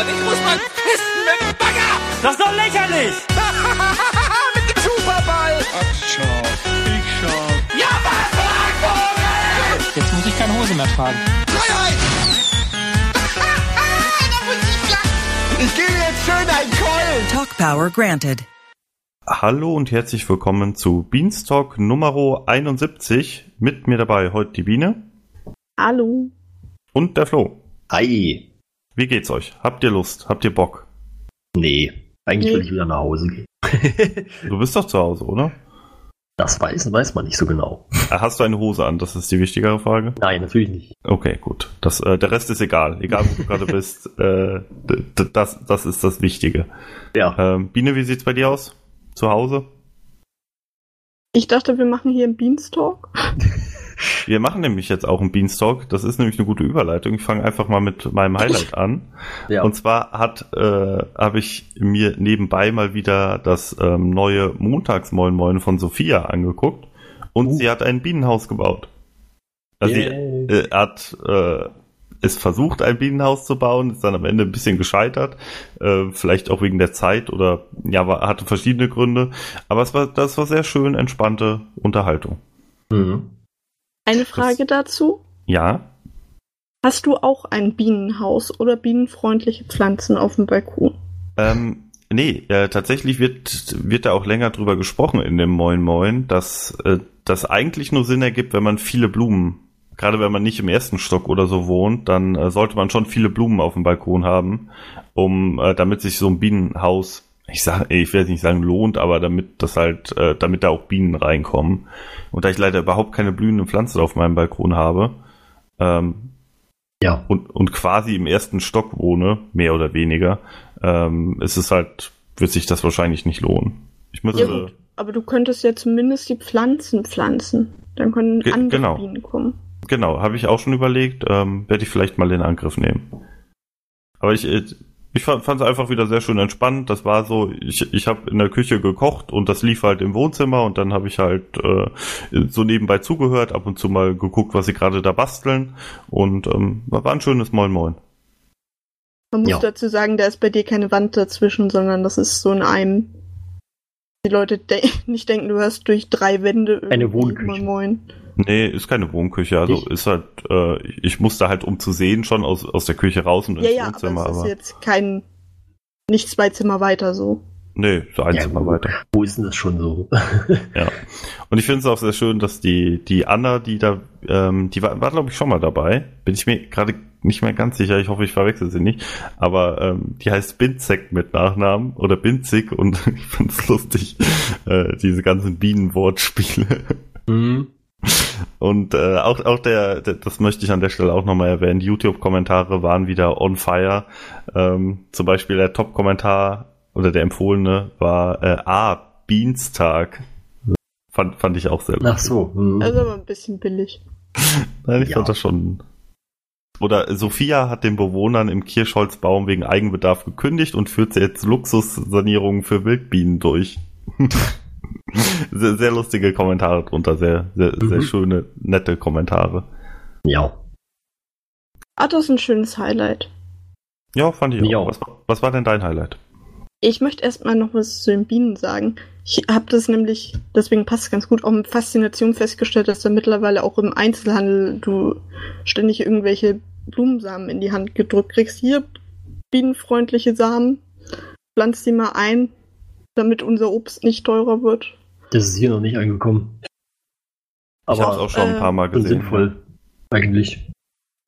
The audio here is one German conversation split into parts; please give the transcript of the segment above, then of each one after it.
und ich muss mal pissen mit dem Bagger. Das ist doch lächerlich! mit dem Superball. Ach, schau, ich schau. Ja, was, Vogel? Jetzt muss ich keine Hose mehr tragen. Freiheit. ich gebe jetzt schön einen Keulen. Talk Power granted. Hallo und herzlich willkommen zu Beanstalk Nummer 71. Mit mir dabei heute die Biene Hallo. und der Flo. Hi. Wie geht's euch? Habt ihr Lust? Habt ihr Bock? Nee, eigentlich Nee. will ich wieder nach Hause gehen. Du bist doch zu Hause, oder? Das weiß, weiß man nicht so genau. Äh, Hast du eine Hose an? Das ist die wichtigere Frage. Nein, natürlich nicht. Okay, gut. Das, äh, der Rest ist egal. Egal, wo du gerade bist. Äh, das, das ist das Wichtige. Ja, Ähm, Biene, wie sieht's bei dir aus? Zu Hause? Ich dachte, wir machen hier einen Beanstalk. Wir machen nämlich jetzt auch einen Beanstalk. Das ist nämlich eine gute Überleitung. Ich fange einfach mal mit meinem Highlight an. ja. Und zwar hat äh, habe ich mir nebenbei mal wieder das ähm, neue Montagsmoin Moin von Sophia angeguckt und Uh. sie hat ein Bienenhaus gebaut. Also sie Yay. äh, hat äh, es versucht, ein Bienenhaus zu bauen, ist dann am Ende ein bisschen gescheitert, äh, vielleicht auch wegen der Zeit oder ja, war, hatte verschiedene Gründe. Aber es war das war sehr schön entspannte Unterhaltung. Mhm. Eine Frage dazu. Ja, Hast du auch ein Bienenhaus oder bienenfreundliche Pflanzen auf dem Balkon? Ähm, nee, äh, tatsächlich wird, wird da auch länger drüber gesprochen in dem Moin Moin, dass äh, das eigentlich nur Sinn ergibt, wenn man viele Blumen, gerade wenn man nicht im ersten Stock oder so wohnt, dann äh, sollte man schon viele Blumen auf dem Balkon haben, um äh, damit sich so ein Bienenhaus, ich sag, ich werde nicht sagen lohnt, aber damit das halt, äh, damit da auch Bienen reinkommen. Und da ich leider überhaupt keine blühenden Pflanzen auf meinem Balkon habe, ähm, Ja. und, und quasi im ersten Stock wohne, mehr oder weniger, ähm, ist es halt, wird sich das wahrscheinlich nicht lohnen. Ich muss, Ja, gut. Aber du könntest ja zumindest die Pflanzen pflanzen. Dann können Ge- andere genau. Bienen kommen. genau, habe ich auch schon überlegt, ähm, werde ich vielleicht mal in Angriff nehmen. Aber ich, äh, ich fand es einfach wieder sehr schön entspannt. Das war so, ich, ich habe in der Küche gekocht und das lief halt im Wohnzimmer und dann habe ich halt äh, so nebenbei zugehört, ab und zu mal geguckt, was sie gerade da basteln und ähm, war ein schönes Moin Moin. Man muss Ja. dazu sagen, da ist bei dir keine Wand dazwischen, sondern das ist so in einem. Die Leute de nicht denken, du hast durch drei Wände irgendwie Eine Wohnküche. Moin Moin. Nee, ist keine Wohnküche. Also Nicht? ist halt, äh, ich musste halt, um zu sehen, schon aus, aus der Küche raus und Ja, ins ja, aber Wohnzimmer. es ist Aber, jetzt kein. Nicht zwei Zimmer weiter so. nee, so ein Ja, Zimmer weiter. Wo ist denn das schon so? Ja. Und ich finde es auch sehr schön, dass die, die Anna, die da, ähm, die war, war glaube ich, schon mal dabei. Bin ich mir gerade nicht mehr ganz sicher. Ich hoffe, ich verwechsel sie nicht. Aber ähm, die heißt Binzek mit Nachnamen oder Binzig und ich finde es lustig, äh, diese ganzen Bienenwortspiele. mhm. Und äh, auch, auch der, der, das möchte ich an der Stelle auch nochmal erwähnen, die YouTube-Kommentare waren wieder on fire. Ähm, zum Beispiel der Top-Kommentar oder der empfohlene war äh, Ah, Beanstag. Fand, fand ich auch sehr lustig. Ach so. Mhm. Ist aber ein bisschen billig. Nein, ich Ja. fand das schon. Oder Sophia hat den Bewohnern im Kirschholzbaum wegen Eigenbedarf gekündigt und führt jetzt Luxussanierungen für Wildbienen durch. sehr, sehr lustige Kommentare drunter, sehr, sehr, sehr Mhm. schöne, nette Kommentare. ja. Ah, das ist ein schönes Highlight. Ja, fand ich auch. Ja. Was, was war denn dein Highlight? Ich möchte erstmal noch was zu den Bienen sagen. Ich habe das nämlich, deswegen passt es ganz gut, auch mit Faszination festgestellt, dass da mittlerweile auch im Einzelhandel du ständig irgendwelche Blumensamen in die Hand gedrückt kriegst. Hier, bienenfreundliche Samen, pflanz die mal ein, damit unser Obst nicht teurer wird. Das ist hier noch nicht angekommen. ich habe es Aber auch schon ein äh, paar Mal schon gesehen. sinnvoll. Eigentlich.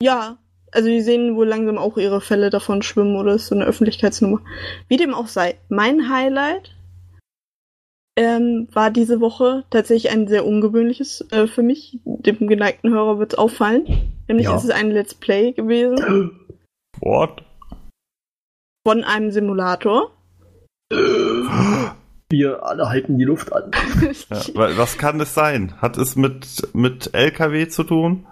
Ja, also die sehen wohl langsam auch ihre Fälle davon schwimmen oder ist so eine Öffentlichkeitsnummer. Wie dem auch sei. Mein Highlight ähm, war diese Woche tatsächlich ein sehr ungewöhnliches äh, für mich. Dem geneigten Hörer wird es auffallen. Nämlich Ja. ist es ein Let's Play gewesen What? von einem Simulator. Wir alle halten die Luft an. Ja, wa- was kann es sein? Hat es mit, mit LKW zu tun?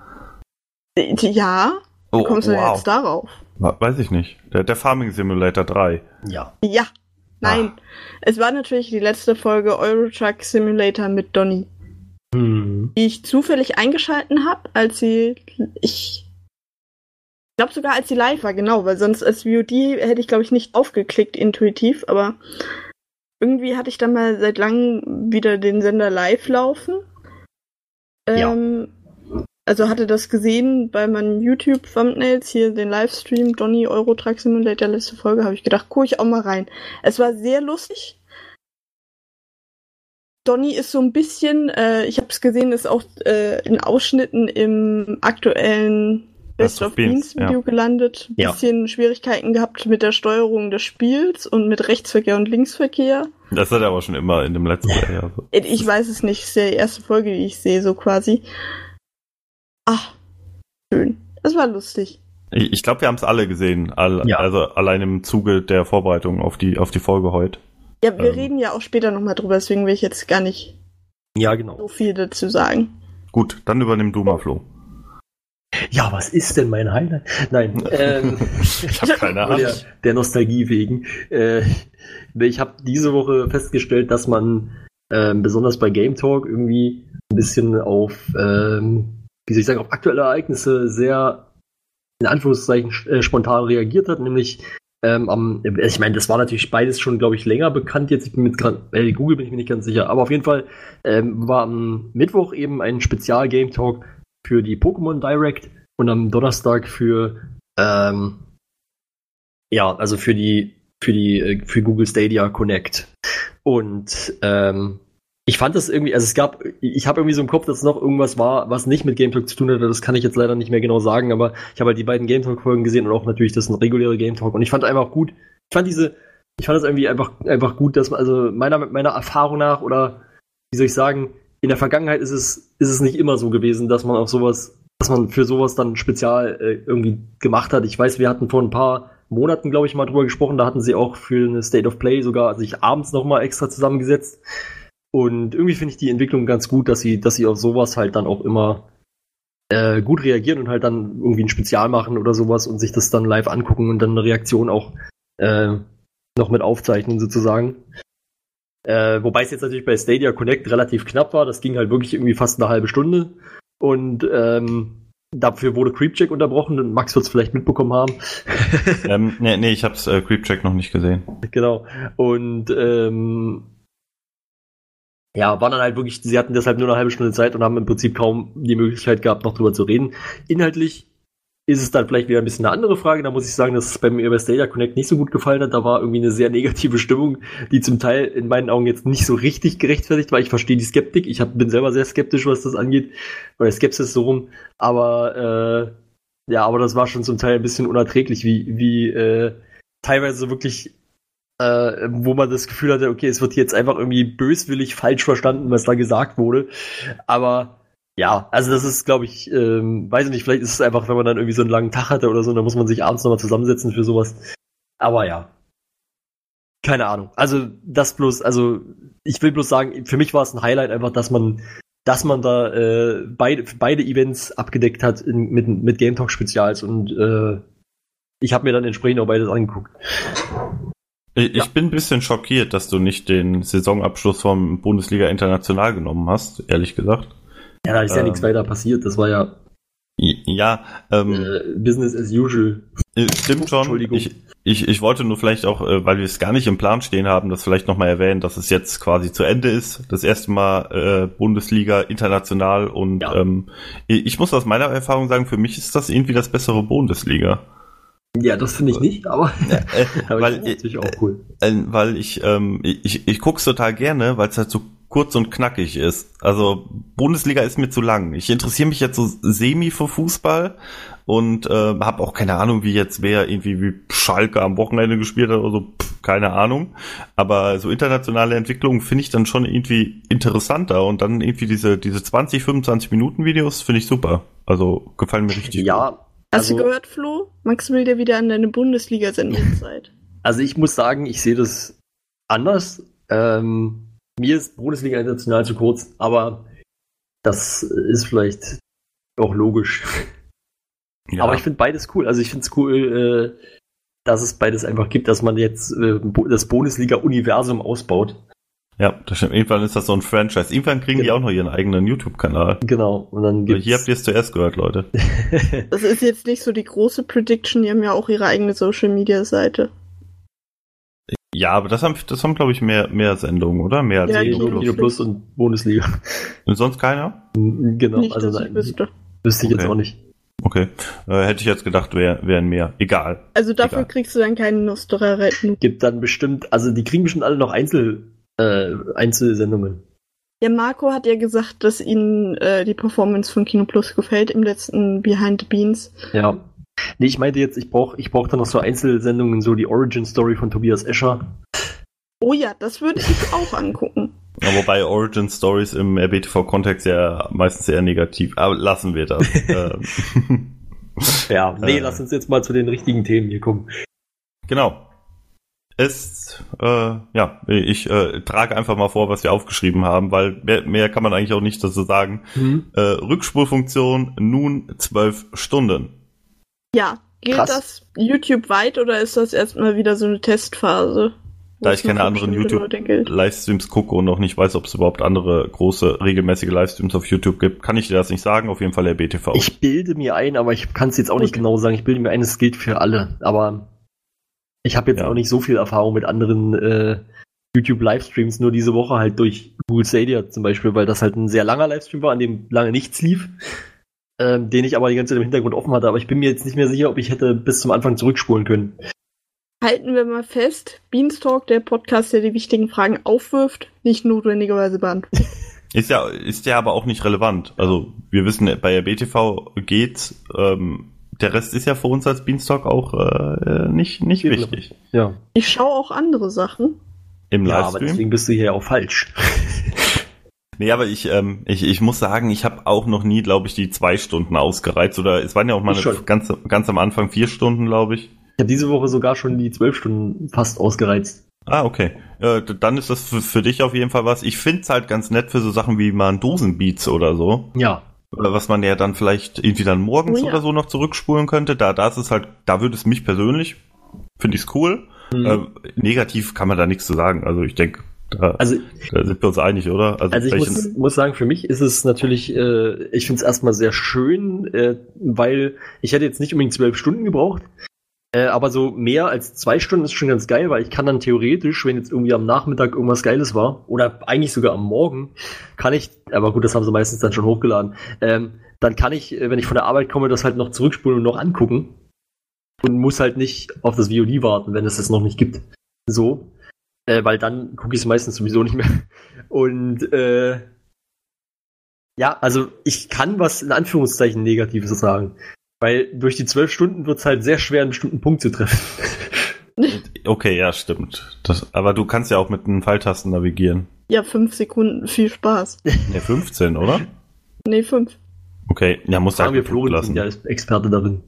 ja, Oh, wie kommst du denn jetzt darauf? Weiß ich nicht. Der, der Farming Simulator 3. Ja. Ja, nein. Es war natürlich die letzte Folge Euro Truck Simulator mit Donny. Hm. die ich zufällig eingeschalten habe, als sie ich glaube sogar als sie live war, genau, weil sonst als VOD hätte ich, glaube ich, nicht aufgeklickt intuitiv, aber irgendwie hatte ich dann mal seit langem wieder den Sender live laufen. Ja. Ähm, also hatte das gesehen bei meinen YouTube-Thumbnails, hier den Livestream Donny Euro Truck Simulator, letzte Folge, habe ich gedacht, gucke ich auch mal rein. Es war sehr lustig. Donny ist so ein bisschen, äh, ich habe es gesehen, ist auch äh, in Ausschnitten im aktuellen Best, of Beans Video ja. gelandet. Ja. Bisschen Schwierigkeiten gehabt mit der Steuerung des Spiels und mit Rechtsverkehr und Linksverkehr. Das hat er aber schon immer in dem letzten Jahr. so. Ich weiß es nicht, ist ja die erste Folge, die ich sehe, so quasi. Ach, schön. Das war lustig. Ich, ich glaube, wir haben es alle gesehen, all, Ja. also allein im Zuge der Vorbereitung auf die, auf die Folge heute. Ja, wir Ähm. reden ja auch später nochmal drüber, deswegen will ich jetzt gar nicht Ja, genau. so viel dazu sagen. Gut, dann übernimm du mal, Flo. Ja, was ist denn mein Highlight? Nein, ähm, Ich habe keine Ahnung. der, der Nostalgie wegen. Äh, ich habe diese Woche festgestellt, dass man ähm, besonders bei Game Talk irgendwie ein bisschen auf, ähm, wie soll ich sagen, auf aktuelle Ereignisse sehr in Anführungszeichen äh, spontan reagiert hat, nämlich ähm, am, ich meine, das war natürlich beides schon, glaube ich, länger bekannt. Jetzt ich bin mit äh, Google bin ich mir nicht ganz sicher, aber auf jeden Fall ähm, war am Mittwoch eben ein Spezial Game Talk für die Pokémon Direct und am Donnerstag für ähm, ja, also für die für die äh, für Google Stadia Connect. Und ähm, ich fand das irgendwie, also es gab, ich habe irgendwie so im Kopf, dass noch irgendwas war, was nicht mit Game Talk zu tun hatte. Das kann ich jetzt leider nicht mehr genau sagen, aber ich habe halt die beiden Game Talk Folgen gesehen und auch natürlich das ein reguläre Game Talk. Und ich fand einfach gut. Ich fand diese, ich fand das irgendwie einfach einfach gut, dass man also meiner meiner Erfahrung nach oder wie soll ich sagen, in der Vergangenheit ist es ist es nicht immer so gewesen, dass man auf sowas, dass man für sowas dann spezial äh, irgendwie gemacht hat. Ich weiß, wir hatten vor ein paar Monaten, glaube ich, mal drüber gesprochen. Da hatten sie auch für eine State of Play sogar sich abends noch mal extra zusammengesetzt. Und irgendwie finde ich die Entwicklung ganz gut, dass sie, dass sie auf sowas halt dann auch immer äh, gut reagieren und halt dann irgendwie ein Spezial machen oder sowas und sich das dann live angucken und dann eine Reaktion auch äh, noch mit aufzeichnen sozusagen. Äh, wobei es jetzt natürlich bei Stadia Connect relativ knapp war. Das ging halt wirklich irgendwie fast eine halbe Stunde. Und ähm, dafür wurde Creepcheck unterbrochen. Und Max wird es vielleicht mitbekommen haben. ähm, nee, nee, ich hab's äh, Creepcheck noch nicht gesehen. genau. Und ähm, ja, waren dann halt wirklich, sie hatten deshalb nur eine halbe Stunde Zeit und haben im Prinzip kaum die Möglichkeit gehabt, noch drüber zu reden. Inhaltlich ist es dann vielleicht wieder ein bisschen eine andere Frage. Da muss ich sagen, dass es bei mir bei Stadia Connect nicht so gut gefallen hat. Da war irgendwie eine sehr negative Stimmung, die zum Teil in meinen Augen jetzt nicht so richtig gerechtfertigt war. Ich verstehe die Skeptik. Ich hab, bin selber sehr skeptisch, was das angeht. Oder Skepsis so rum. Aber äh, ja, aber das war schon zum Teil ein bisschen unerträglich, wie, wie äh, teilweise wirklich äh, wo man das Gefühl hatte, okay, es wird jetzt einfach irgendwie böswillig falsch verstanden, was da gesagt wurde. Aber ja, also das ist, glaube ich, ähm, weiß ich nicht, vielleicht ist es einfach, wenn man dann irgendwie so einen langen Tag hatte oder so, dann muss man sich abends nochmal zusammensetzen für sowas. Aber ja. Keine Ahnung. Also das bloß, also ich will bloß sagen, für mich war es ein Highlight einfach, dass man, dass man da äh, beide, beide Events abgedeckt hat in, mit, mit Game Talk Spezials und äh, ich habe mir dann entsprechend auch beides angeguckt. Ich, ich bin ein bisschen schockiert, dass du nicht den Saisonabschluss vom Bundesliga International genommen hast, ehrlich gesagt. Ja, da ist ja Ähm. nichts weiter passiert. Das war ja Ja, ähm, äh, Business as usual. Äh, Stimmt schon. Entschuldigung. Ich, ich, ich wollte nur vielleicht auch, äh, weil wir es gar nicht im Plan stehen haben, das vielleicht nochmal erwähnen, dass es jetzt quasi zu Ende ist. Das erste Mal äh, Bundesliga international und Ja. ähm, ich muss aus meiner Erfahrung sagen, für mich ist das irgendwie das bessere Bundesliga. Ja, das finde ich nicht, aber, Äh, aber weil, ich finde natürlich auch cool. äh, weil ich, ähm, ich, ich guck's total gerne, weil es halt so kurz und knackig ist. Also Bundesliga ist mir zu lang. Ich interessiere mich jetzt so semi für Fußball und äh, habe auch keine Ahnung, wie jetzt wer irgendwie wie Schalke am Wochenende gespielt hat oder so, Pff, keine Ahnung. Aber so internationale Entwicklungen finde ich dann schon irgendwie interessanter und dann irgendwie diese diese 20, 25 Minuten Videos finde ich super. Also gefallen mir richtig. gut. Ja, Hast also, du gehört, Flo? Max will dir wieder an deine Bundesliga-Sendungszeit. also ich muss sagen, ich sehe das anders. Ähm, mir ist Bundesliga international zu kurz, aber das ist vielleicht auch logisch. Ja. Aber ich finde beides cool. Also ich finde es cool, äh, dass es beides einfach gibt, dass man jetzt äh, das Bundesliga-Universum ausbaut. Ja, das stimmt. Irgendwann ist das so ein Franchise. Irgendwann kriegen die Genau. auch noch ihren eigenen YouTube-Kanal. Genau. Und dann Aber gibt's, Hier habt ihr es zuerst gehört, Leute. Das ist jetzt nicht so die große Prediction, die haben ja auch ihre eigene Social Media Seite. Ja, aber das haben, das haben glaube ich, mehr, mehr Sendungen, oder? Mehr als Ja, Kino Kino Plus. Kino Plus und Bundesliga. Und sonst keiner? genau. nicht, also dass ich nein, wüsste. wüsste ich jetzt Okay. auch nicht. Okay. Äh, hätte ich jetzt gedacht, wär, wären mehr. Egal. Also dafür Egal. kriegst du dann keinen Nostra-Retten. Gibt dann bestimmt, also die kriegen bestimmt alle noch Einzel, äh, Einzelsendungen. Ja, Marco hat ja gesagt, dass ihnen äh, die Performance von Kino Plus gefällt im letzten Behind the Beans. Ja. Nee, ich meinte jetzt, ich brauche ich brauch dann noch so Einzelsendungen, so die Origin Story von Tobias Escher. Oh ja, das würde ich auch angucken. Ja, wobei Origin Stories im RBTV-Kontext ja meistens eher negativ. Aber lassen wir das. ähm, Ja, nee, Äh. lass uns jetzt mal zu den richtigen Themen hier kommen. genau. Es, äh, ja, ich äh, trage einfach mal vor, was wir aufgeschrieben haben, weil mehr, mehr kann man eigentlich auch nicht dazu sagen. Äh, Rückspulfunktion nun zwölf Stunden. Ja, gilt Krass. das YouTube weit oder ist das erstmal wieder so eine Testphase? Da ich keine anderen bestimmte YouTube- Leute gilt? Livestreams gucke und noch nicht weiß, ob es überhaupt andere große, regelmäßige Livestreams auf YouTube gibt, kann ich dir das nicht sagen. Auf jeden Fall der BTV. Ich bilde mir ein, aber ich kann es jetzt auch nicht genau sagen. Ich bilde mir ein, es gilt für alle. Aber ich habe jetzt Ja. auch nicht so viel Erfahrung mit anderen äh, YouTube-Livestreams, nur diese Woche halt durch Google Stadia zum Beispiel, weil das halt ein sehr langer Livestream war, an dem lange nichts lief. Ähm, den ich aber die ganze Zeit im Hintergrund offen hatte. Aber ich bin mir jetzt nicht mehr sicher, ob ich hätte bis zum Anfang zurückspulen können. Halten wir mal fest, Beanstalk, der Podcast, der die wichtigen Fragen aufwirft, nicht notwendigerweise beantwortet. Ist ja, ist ja aber auch nicht relevant. Also, wir wissen, bei der BTV geht's, ähm, der Rest ist ja für uns als Beanstalk auch äh, nicht, nicht Genau. wichtig. Ja. Ich schaue auch andere Sachen. Im Ja, aber Livestream. deswegen bist du hier ja auch falsch. Nee, aber ich, ähm, ich, ich muss sagen, ich habe auch noch nie, glaube ich, die zwei Stunden ausgereizt. Oder es waren ja auch mal Ich ganz, ganz am Anfang vier Stunden, glaube ich. Ich habe diese Woche sogar schon die zwölf Stunden fast ausgereizt. Ah, okay. Äh, dann ist das für, für dich auf jeden Fall was. Ich find's halt ganz nett für so Sachen wie mal ein Dosenbeats oder so. Ja. Oder was man ja dann vielleicht irgendwie dann morgens Oh ja. oder so noch zurückspulen könnte. Da, da ist es halt, da würde es mich persönlich, finde ich's cool. Mhm. Ähm, negativ kann man da nichts zu sagen. Also ich denke, da, Also da sind wir uns einig, oder? Also ich welchen- muss, muss sagen, für mich ist es natürlich, äh, ich finde es erstmal sehr schön, äh, weil ich hätte jetzt nicht unbedingt zwölf Stunden gebraucht, äh, aber so mehr als zwei Stunden ist schon ganz geil, weil ich kann dann theoretisch, wenn jetzt irgendwie am Nachmittag irgendwas Geiles war, oder eigentlich sogar am Morgen, kann ich, aber gut, das haben sie meistens dann schon hochgeladen, ähm, dann kann ich, äh, wenn ich von der Arbeit komme, das halt noch zurückspulen und noch angucken und muss halt nicht auf das VOD warten, wenn es das noch nicht gibt. So. Äh, weil dann gucke ich es meistens sowieso nicht mehr. Und äh, ja, also ich kann was in Anführungszeichen Negatives sagen. Weil durch die zwölf Stunden wird es halt sehr schwer, einen bestimmten Punkt zu treffen. Okay, ja, stimmt. Das, aber du kannst ja auch mit den Pfeiltasten navigieren. Ja, fünf Sekunden, viel Spaß. Ne, 15, oder? Nee, fünf. Okay, ja, muss Sagen wir halt geguckt Florentin, der ist Experte darin.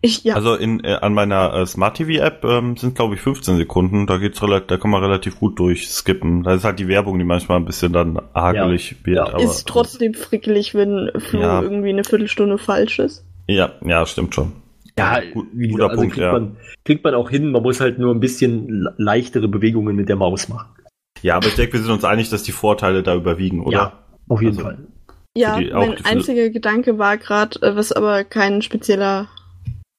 Ich, ja, Also in, äh, an meiner äh, Smart TV App ähm, sind glaube ich 15 Sekunden. Da geht's relativ, da kann man relativ gut durchskippen. Da ist halt die Werbung, die manchmal ein bisschen dann hakelig wird. Ja. aber, ist trotzdem frickelig, wenn Flo Ja. irgendwie eine Viertelstunde falsch ist. Ja, ja, stimmt schon. Ja, Gut- wie guter also Punkt, kriegt, ja. man, kriegt man auch hin, man muss halt nur ein bisschen le- leichtere Bewegungen mit der Maus machen. Ja, aber ich denke, wir sind uns einig, dass die Vorteile da überwiegen, oder? Ja, auf jeden Also- Fall. Ja, die- mein einziger Gedanke war gerade, äh, was aber kein spezieller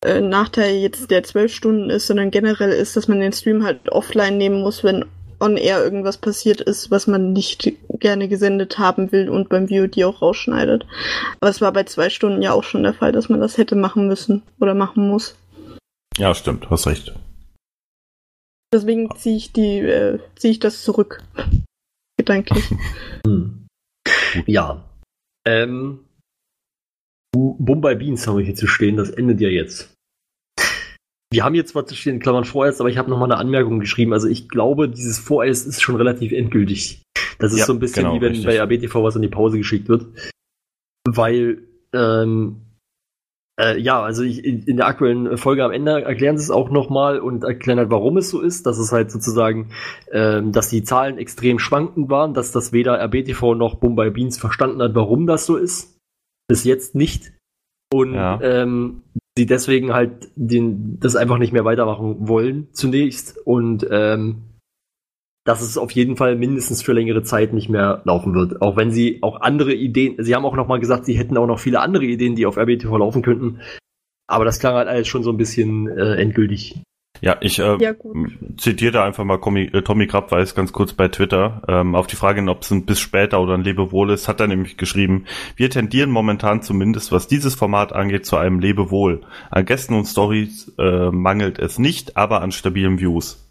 äh, Nachteil jetzt der zwölf Stunden ist, sondern generell ist, dass man den Stream halt offline nehmen muss, wenn on air irgendwas passiert ist, was man nicht gerne gesendet haben will und beim VOD auch rausschneidet. Aber es war bei zwei Stunden ja auch schon der Fall, dass man das hätte machen müssen oder machen muss. Ja, stimmt, hast recht. Deswegen ziehe ich die, äh, ziehe ich das zurück. Gedanklich. Hm. Ja. Ähm, Bombay Beans haben wir hier zu stehen, das endet ja jetzt. Wir haben jetzt zwar zu stehen, in Klammern vorerst, aber ich habe nochmal eine Anmerkung geschrieben. Also ich glaube, dieses vorerst ist schon relativ endgültig. Das ist Ja, so ein bisschen genau, wie wenn richtig. bei ABTV was in die Pause geschickt wird. Weil, ähm, äh, ja, also ich, in, der aktuellen Folge am Ende erklären sie es auch nochmal und erklären halt, warum es so ist, dass es halt sozusagen, ähm, dass die Zahlen extrem schwankend waren, dass das weder RBTV noch Bombay Beans verstanden hat, warum das so ist. Bis jetzt nicht. Und Ja. ähm, sie deswegen halt den, das einfach nicht mehr weitermachen wollen zunächst und ähm, dass es auf jeden Fall mindestens für längere Zeit nicht mehr laufen wird. Auch wenn sie auch andere Ideen, sie haben auch noch mal gesagt, sie hätten auch noch viele andere Ideen, die auf RBTV laufen könnten. Aber das klang halt alles schon so ein bisschen äh, endgültig. Ja, ich äh, Ja, zitiere da einfach mal äh, Tommy Krabweis ganz kurz bei Twitter. Ähm, auf die Frage, ob es ein bis später oder ein Lebewohl ist, hat er nämlich geschrieben, wir tendieren momentan zumindest, was dieses Format angeht, zu einem Lebewohl. An Gästen und Stories äh, mangelt es nicht, aber an stabilen Views.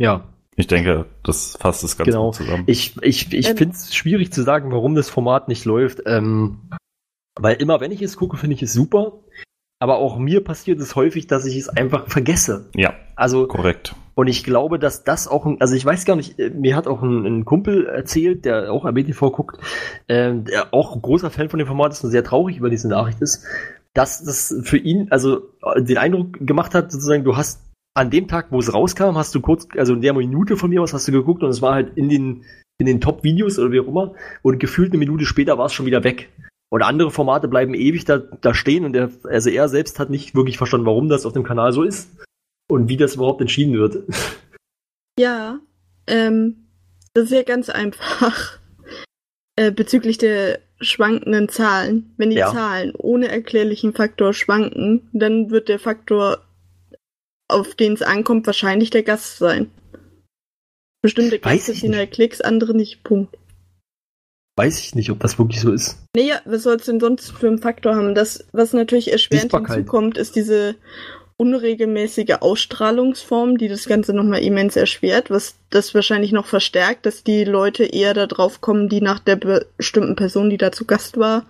Ja, Ich denke, das fasst es ganz Genau. gut zusammen. Ich, ich, ich Ähm. finde es schwierig zu sagen, warum das Format nicht läuft. Ähm, weil immer, wenn ich es gucke, finde ich es super. Aber auch mir passiert es häufig, dass ich es einfach vergesse. ja, Also, korrekt. und ich glaube, dass das auch, ein, also ich weiß gar nicht, äh, mir hat auch ein, ein Kumpel erzählt, der auch RBTV guckt, ähm, der auch ein großer Fan von dem Format ist und sehr traurig über diese Nachricht ist, dass das für ihn, also äh, den Eindruck gemacht hat, sozusagen, du hast an dem Tag, wo es rauskam, hast du kurz, also in der Minute von mir aus hast du geguckt und es war halt in den, in den Top-Videos oder wie auch immer und gefühlt eine Minute später war es schon wieder weg. Und andere Formate bleiben ewig da, da stehen und er, also er selbst hat nicht wirklich verstanden, warum das auf dem Kanal so ist und wie das überhaupt entschieden wird. Ja, ähm, das ist ja ganz einfach. Äh, bezüglich der schwankenden Zahlen. Wenn die Ja. Zahlen ohne erklärlichen Faktor schwanken, dann wird der Faktor, auf den es ankommt, wahrscheinlich der Gast sein. Bestimmte Gäste nicht. halt Klicks, andere nicht. Punkt. Weiß ich nicht, ob das wirklich so ist. Naja, was soll es denn sonst für einen Faktor haben? Das, was natürlich erschwerend hinzukommt, ist diese unregelmäßige Ausstrahlungsform, die das Ganze nochmal immens erschwert, was das wahrscheinlich noch verstärkt, dass die Leute eher da drauf kommen, die nach der bestimmten Person, die da zu Gast war,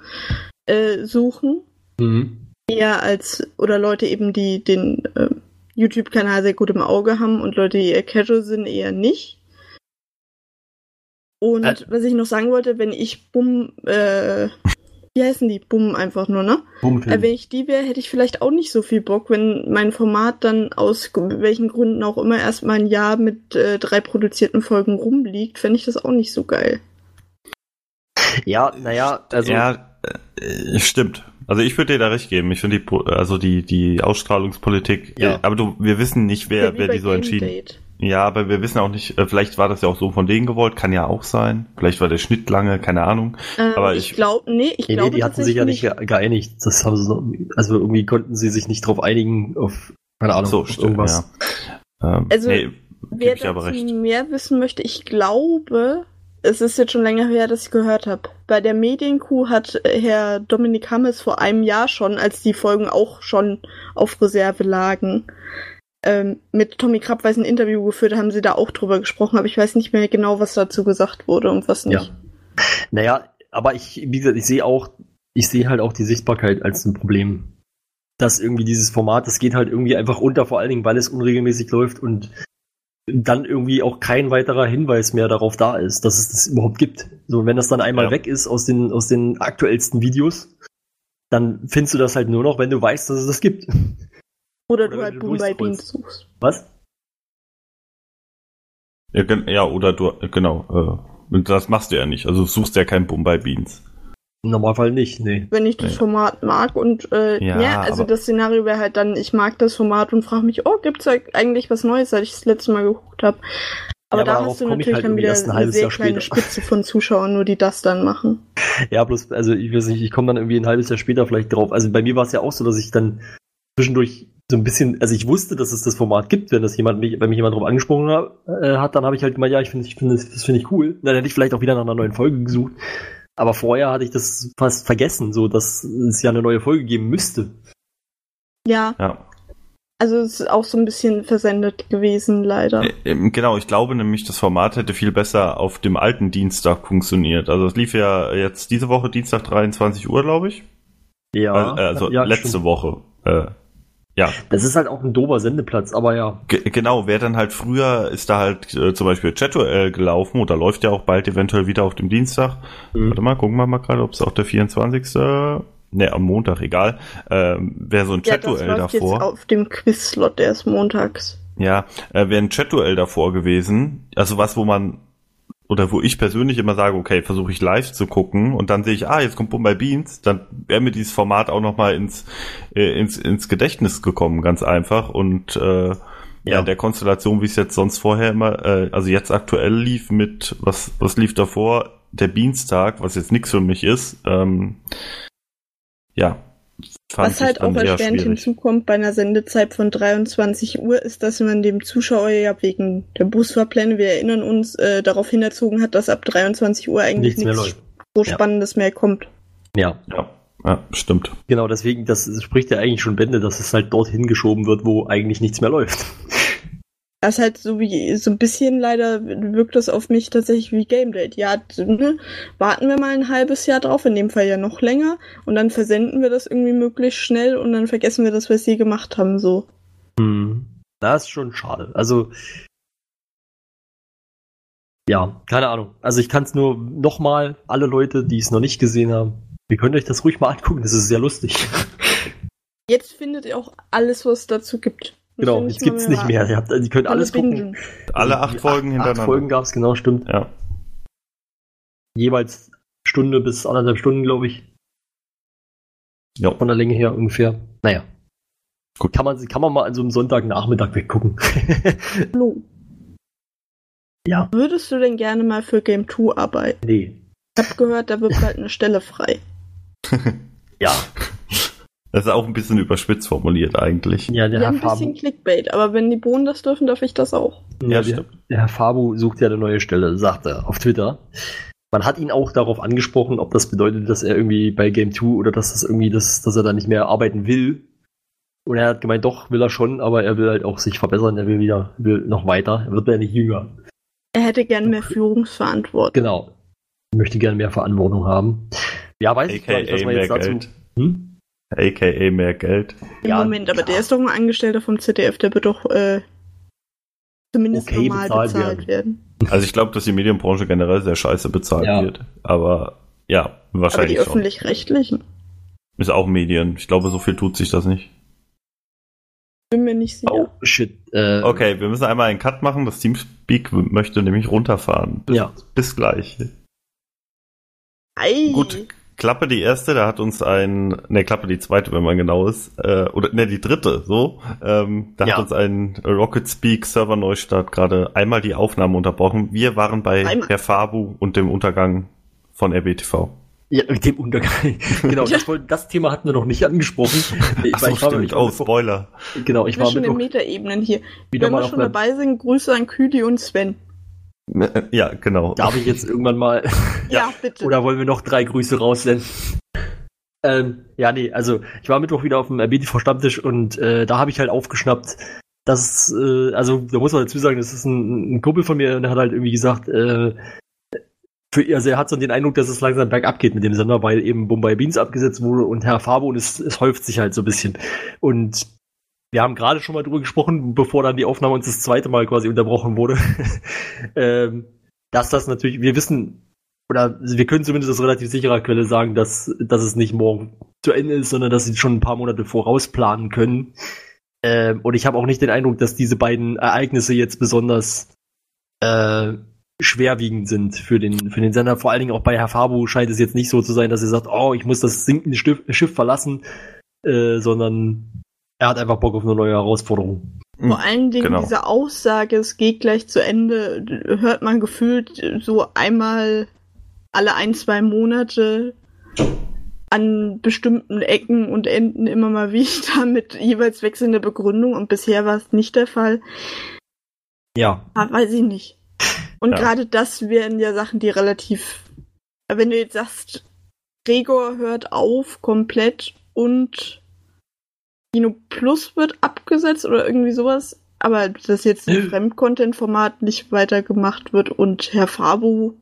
äh, suchen. Mhm. Eher als, oder Leute eben, die den äh, YouTube-Kanal sehr gut im Auge haben und Leute, die eher casual sind, eher nicht. Und Ä- was ich noch sagen wollte, wenn ich Bumm, äh, wie heißen die? Bumm einfach nur, ne? Bumfilm. Äh, wenn ich die wäre, hätte ich vielleicht auch nicht so viel Bock, wenn mein Format dann aus welchen Gründen auch immer erstmal ein Jahr mit äh, drei produzierten Folgen rumliegt, fände ich das auch nicht so geil. Ja, naja, also ja, äh, stimmt. Also ich würde dir da recht geben. Ich finde die, also die, die Ausstrahlungspolitik, Ja. äh, aber du, wir wissen nicht, wer, Ja, wer die so entschieden. Date. Ja, aber wir wissen auch nicht, äh, vielleicht war das ja auch so von denen gewollt, kann ja auch sein. Vielleicht war der Schnitt lange, keine Ahnung. Ähm, Aber ich ich- glaube, nee, ich nee, nee, glaube die hatten sich ja nicht ge- geeinigt. Das haben sie noch, also irgendwie konnten sie sich nicht drauf einigen auf keine Ahnung, so, auf stimmt, irgendwas. ja. Ähm, Also, nee, Wer geb ich aber dazu recht. mehr wissen möchte, ich glaube, es ist jetzt schon länger her, dass ich gehört habe. Bei der Medienkuh hat äh, Herr Dominik Hammes vor einem Jahr schon, als die Folgen auch schon auf Reserve lagen, ähm, mit Tommy Krabweis ein Interview geführt, haben sie da auch drüber gesprochen, aber ich weiß nicht mehr genau, was dazu gesagt wurde und was nicht. Ja. Naja, aber ich, wie gesagt, ich sehe auch, ich sehe halt auch die Sichtbarkeit als ein Problem. Dass irgendwie dieses Format, das geht halt irgendwie einfach unter, vor allen Dingen, weil es unregelmäßig läuft und dann irgendwie auch kein weiterer Hinweis mehr darauf da ist, dass es das überhaupt gibt. So, wenn das dann einmal Ja. weg ist aus den, aus den aktuellsten Videos, dann findest du das halt nur noch, wenn du weißt, dass es das gibt. Oder, Oder du halt du Boom by. Beans suchst. Was? Ja, gen- ja, oder du, genau, äh, und das machst du ja nicht. Also du suchst ja kein Boom by Beans. Im Normalfall nicht, nee. Wenn ich das Ja. Format mag und äh, Ja, ja, also aber- das Szenario wäre halt dann, ich mag das Format und frage mich, oh, gibt's da eigentlich was Neues, seit ich das letzte Mal geguckt habe. Aber Ja, aber da hast du natürlich halt dann wieder ein eine sehr Jahr kleine später. Spitze von Zuschauern, nur die das dann machen. Ja, bloß, also ich weiß nicht, ich komme dann irgendwie ein halbes Jahr später vielleicht drauf. Also bei mir war es ja auch so, dass ich dann zwischendurch so ein bisschen, also ich wusste, dass es das Format gibt, wenn das jemand mich, wenn mich jemand drauf angesprochen hat, äh, hat dann habe ich halt gemeint, ja, ich finde, ich finde, das, das finde ich cool. Dann hätte ich vielleicht auch wieder nach einer neuen Folge gesucht. Aber vorher hatte ich das fast vergessen, so dass es ja eine neue Folge geben müsste. Ja, Ja. also es ist auch so ein bisschen versendet gewesen, leider. Äh, ähm, Genau, ich glaube nämlich, das Format hätte viel besser auf dem alten Dienstag funktioniert. Also es lief ja jetzt diese Woche Dienstag 23 Uhr, glaube ich. Ja, Äh, also ja, letzte stimmt. Woche. Äh, ja, Das ist halt auch ein dober Sendeplatz, aber ja. Ge genau, wer dann halt früher ist da halt äh, zum Beispiel Chatuel gelaufen oder läuft ja auch bald eventuell wieder auf dem Dienstag. Mhm. Warte mal, gucken wir mal gerade, ob es auch der 24. Ne, am Montag, egal. Ähm, wer so ein Ja, das Chat-Duell läuft jetzt davor. auf dem Quiz-Slot, der ist montags. Ja, äh, wäre ein Chat-Duell davor gewesen. Also was, wo man, oder wo ich persönlich immer sage, okay, versuche ich live zu gucken und dann sehe ich, ah, jetzt kommt Boom Beans, dann wäre mir dieses Format auch nochmal ins, äh, ins, ins Gedächtnis gekommen, ganz einfach. Und äh, ja, in der Konstellation, wie es jetzt sonst vorher immer, äh, also jetzt aktuell lief mit, was, was lief davor? Der Dienstag, was jetzt nichts für mich ist. Ähm, ja. Fand Was ich halt dann auch erschwerend hinzukommt bei einer Sendezeit von 23 Uhr, ist, dass man dem Zuschauer ja wegen der Busfahrpläne, wir erinnern uns, äh, darauf hinerzogen hat, dass ab 23 Uhr eigentlich Nichts mehr nichts so Ja. Spannendes mehr kommt. Ja, Ja, ja, stimmt. genau, deswegen, das spricht ja eigentlich schon Bände, dass es halt dorthin geschoben wird, wo eigentlich nichts mehr läuft. Das ist halt so wie, so ein bisschen leider wirkt das auf mich tatsächlich wie Game Date. Ja, ne, warten wir mal ein halbes Jahr drauf, in dem Fall ja noch länger, und dann versenden wir das irgendwie möglichst schnell und dann vergessen wir, dass wir es je gemacht haben, so. Hm. Das ist schon schade. Also, ja, keine Ahnung. Also ich kann es nur nochmal, alle Leute, die es noch nicht gesehen haben, ihr könnt euch das ruhig mal angucken, das ist sehr lustig. Jetzt findet ihr auch alles, was es dazu gibt. Genau, jetzt mal gibt's nicht mehr. Ihr, habt, ihr könnt Alle alles gucken. bingen. Alle Also acht Folgen acht, hintereinander. Acht Folgen gab's, genau, stimmt. Ja. Jeweils Stunde bis anderthalb Stunden, glaube ich. Ja. Von der Länge her ungefähr. Naja. Gut. Kann man, kann man mal an so einem Sonntagnachmittag weggucken. Hallo. ja, Würdest du denn gerne mal für Game 2 arbeiten? nee. Ich hab gehört, da wird bald eine Stelle frei. Ja, Das ist auch ein bisschen überspitzt formuliert eigentlich. ja der Ja, Herr ein bisschen Fabu, Clickbait, aber wenn die Bohnen das dürfen, darf ich das auch. ja, Ja, der, stimmt. der Herr Fabu sucht ja eine neue Stelle, sagt er auf Twitter. Man hat ihn auch darauf angesprochen, ob das bedeutet, dass er irgendwie bei Game 2 oder dass das irgendwie, das, dass er da nicht mehr arbeiten will. Und er hat gemeint, doch, will er schon, aber er will halt auch sich verbessern, er will wieder, will noch weiter, er wird ja nicht jünger. Er hätte gern mehr Führungsverantwortung. Genau. Möchte gerne mehr Verantwortung haben. Ja, weiß ich gar nicht, was AKA man jetzt dazu. Hm? AKA mehr Geld. Im Ja, Moment, aber klar. der ist doch ein Angestellter vom ZDF, der wird doch äh, zumindest Okay normal bezahlt bezahlt, werden. Also ich glaube, dass die Medienbranche generell sehr scheiße bezahlt Ja. wird. Aber ja, Aber die wahrscheinlich öffentlich-rechtlichen, Ist auch Medien. Ich glaube, so viel tut sich das nicht. bin mir nicht sicher. Oh, shit. Äh, Okay, wir müssen einmal einen Cut machen. Das Teamspeak möchte nämlich runterfahren. Bis, Ja. bis gleich. Ei. Gut, Klappe die erste, da hat uns ein, ne, Klappe die zweite, wenn man genau ist, äh, oder ne, die dritte, so, ähm, da Ja. hat uns ein Rocket Speak Server Neustart gerade einmal die Aufnahme unterbrochen. Wir waren bei Einmal. Herr Fabu und dem Untergang von RBTV. Ja, mit dem Untergang. genau, das, das Thema hatten wir noch nicht angesprochen. Ich, Ach so, ich war- stimmt. Oh, Spoiler. Genau, ich wir war schon in Metaebenen hier. wieder Wenn mal wir schon dabei sind, Grüße an Küdi und Sven. Ja, genau. Darf ich jetzt irgendwann mal, Ja, bitte. oder wollen wir noch drei Grüße raussenden? Ähm, ja, nee, also ich war Mittwoch wieder auf dem RBTV Stammtisch und äh, da habe ich halt aufgeschnappt, dass, äh, also da muss man dazu sagen, das ist ein, ein Kumpel von mir und der hat halt irgendwie gesagt, äh, für, also er hat so den Eindruck, dass es langsam bergab geht mit dem Sender, weil eben Bombay Beans abgesetzt wurde und Herr Fabo und es, es häuft sich halt so ein bisschen. Und wir haben gerade schon mal drüber gesprochen, bevor dann die Aufnahme uns das zweite Mal quasi unterbrochen wurde, ähm, dass das natürlich, wir wissen, oder wir können zumindest aus relativ sicherer Quelle sagen, dass, dass es nicht morgen zu Ende ist, sondern dass sie schon ein paar Monate vorausplanen können. Ähm, und ich habe auch nicht den Eindruck, dass diese beiden Ereignisse jetzt besonders äh, schwerwiegend sind für den, für den Sender. Vor allen Dingen auch bei Herr Fabu scheint es jetzt nicht so zu sein, dass er sagt, oh, ich muss das sinkende Schiff, Schiff verlassen, äh, sondern er hat einfach Bock auf eine neue Herausforderung. Vor allen Dingen Genau. diese Aussage, es geht gleich zu Ende, hört man gefühlt so einmal alle ein, zwei Monate an bestimmten Ecken und Enden immer mal wieder mit jeweils wechselnder Begründung und bisher war es nicht der Fall. Ja. Ah, weiß ich nicht. Und Ja. gerade das wären ja Sachen, die relativ. Wenn du jetzt sagst, Gregor hört auf komplett und Kino Plus wird abgesetzt oder irgendwie sowas, aber dass jetzt ein. Fremdcontent-Format nicht weitergemacht wird und Herr Fabu.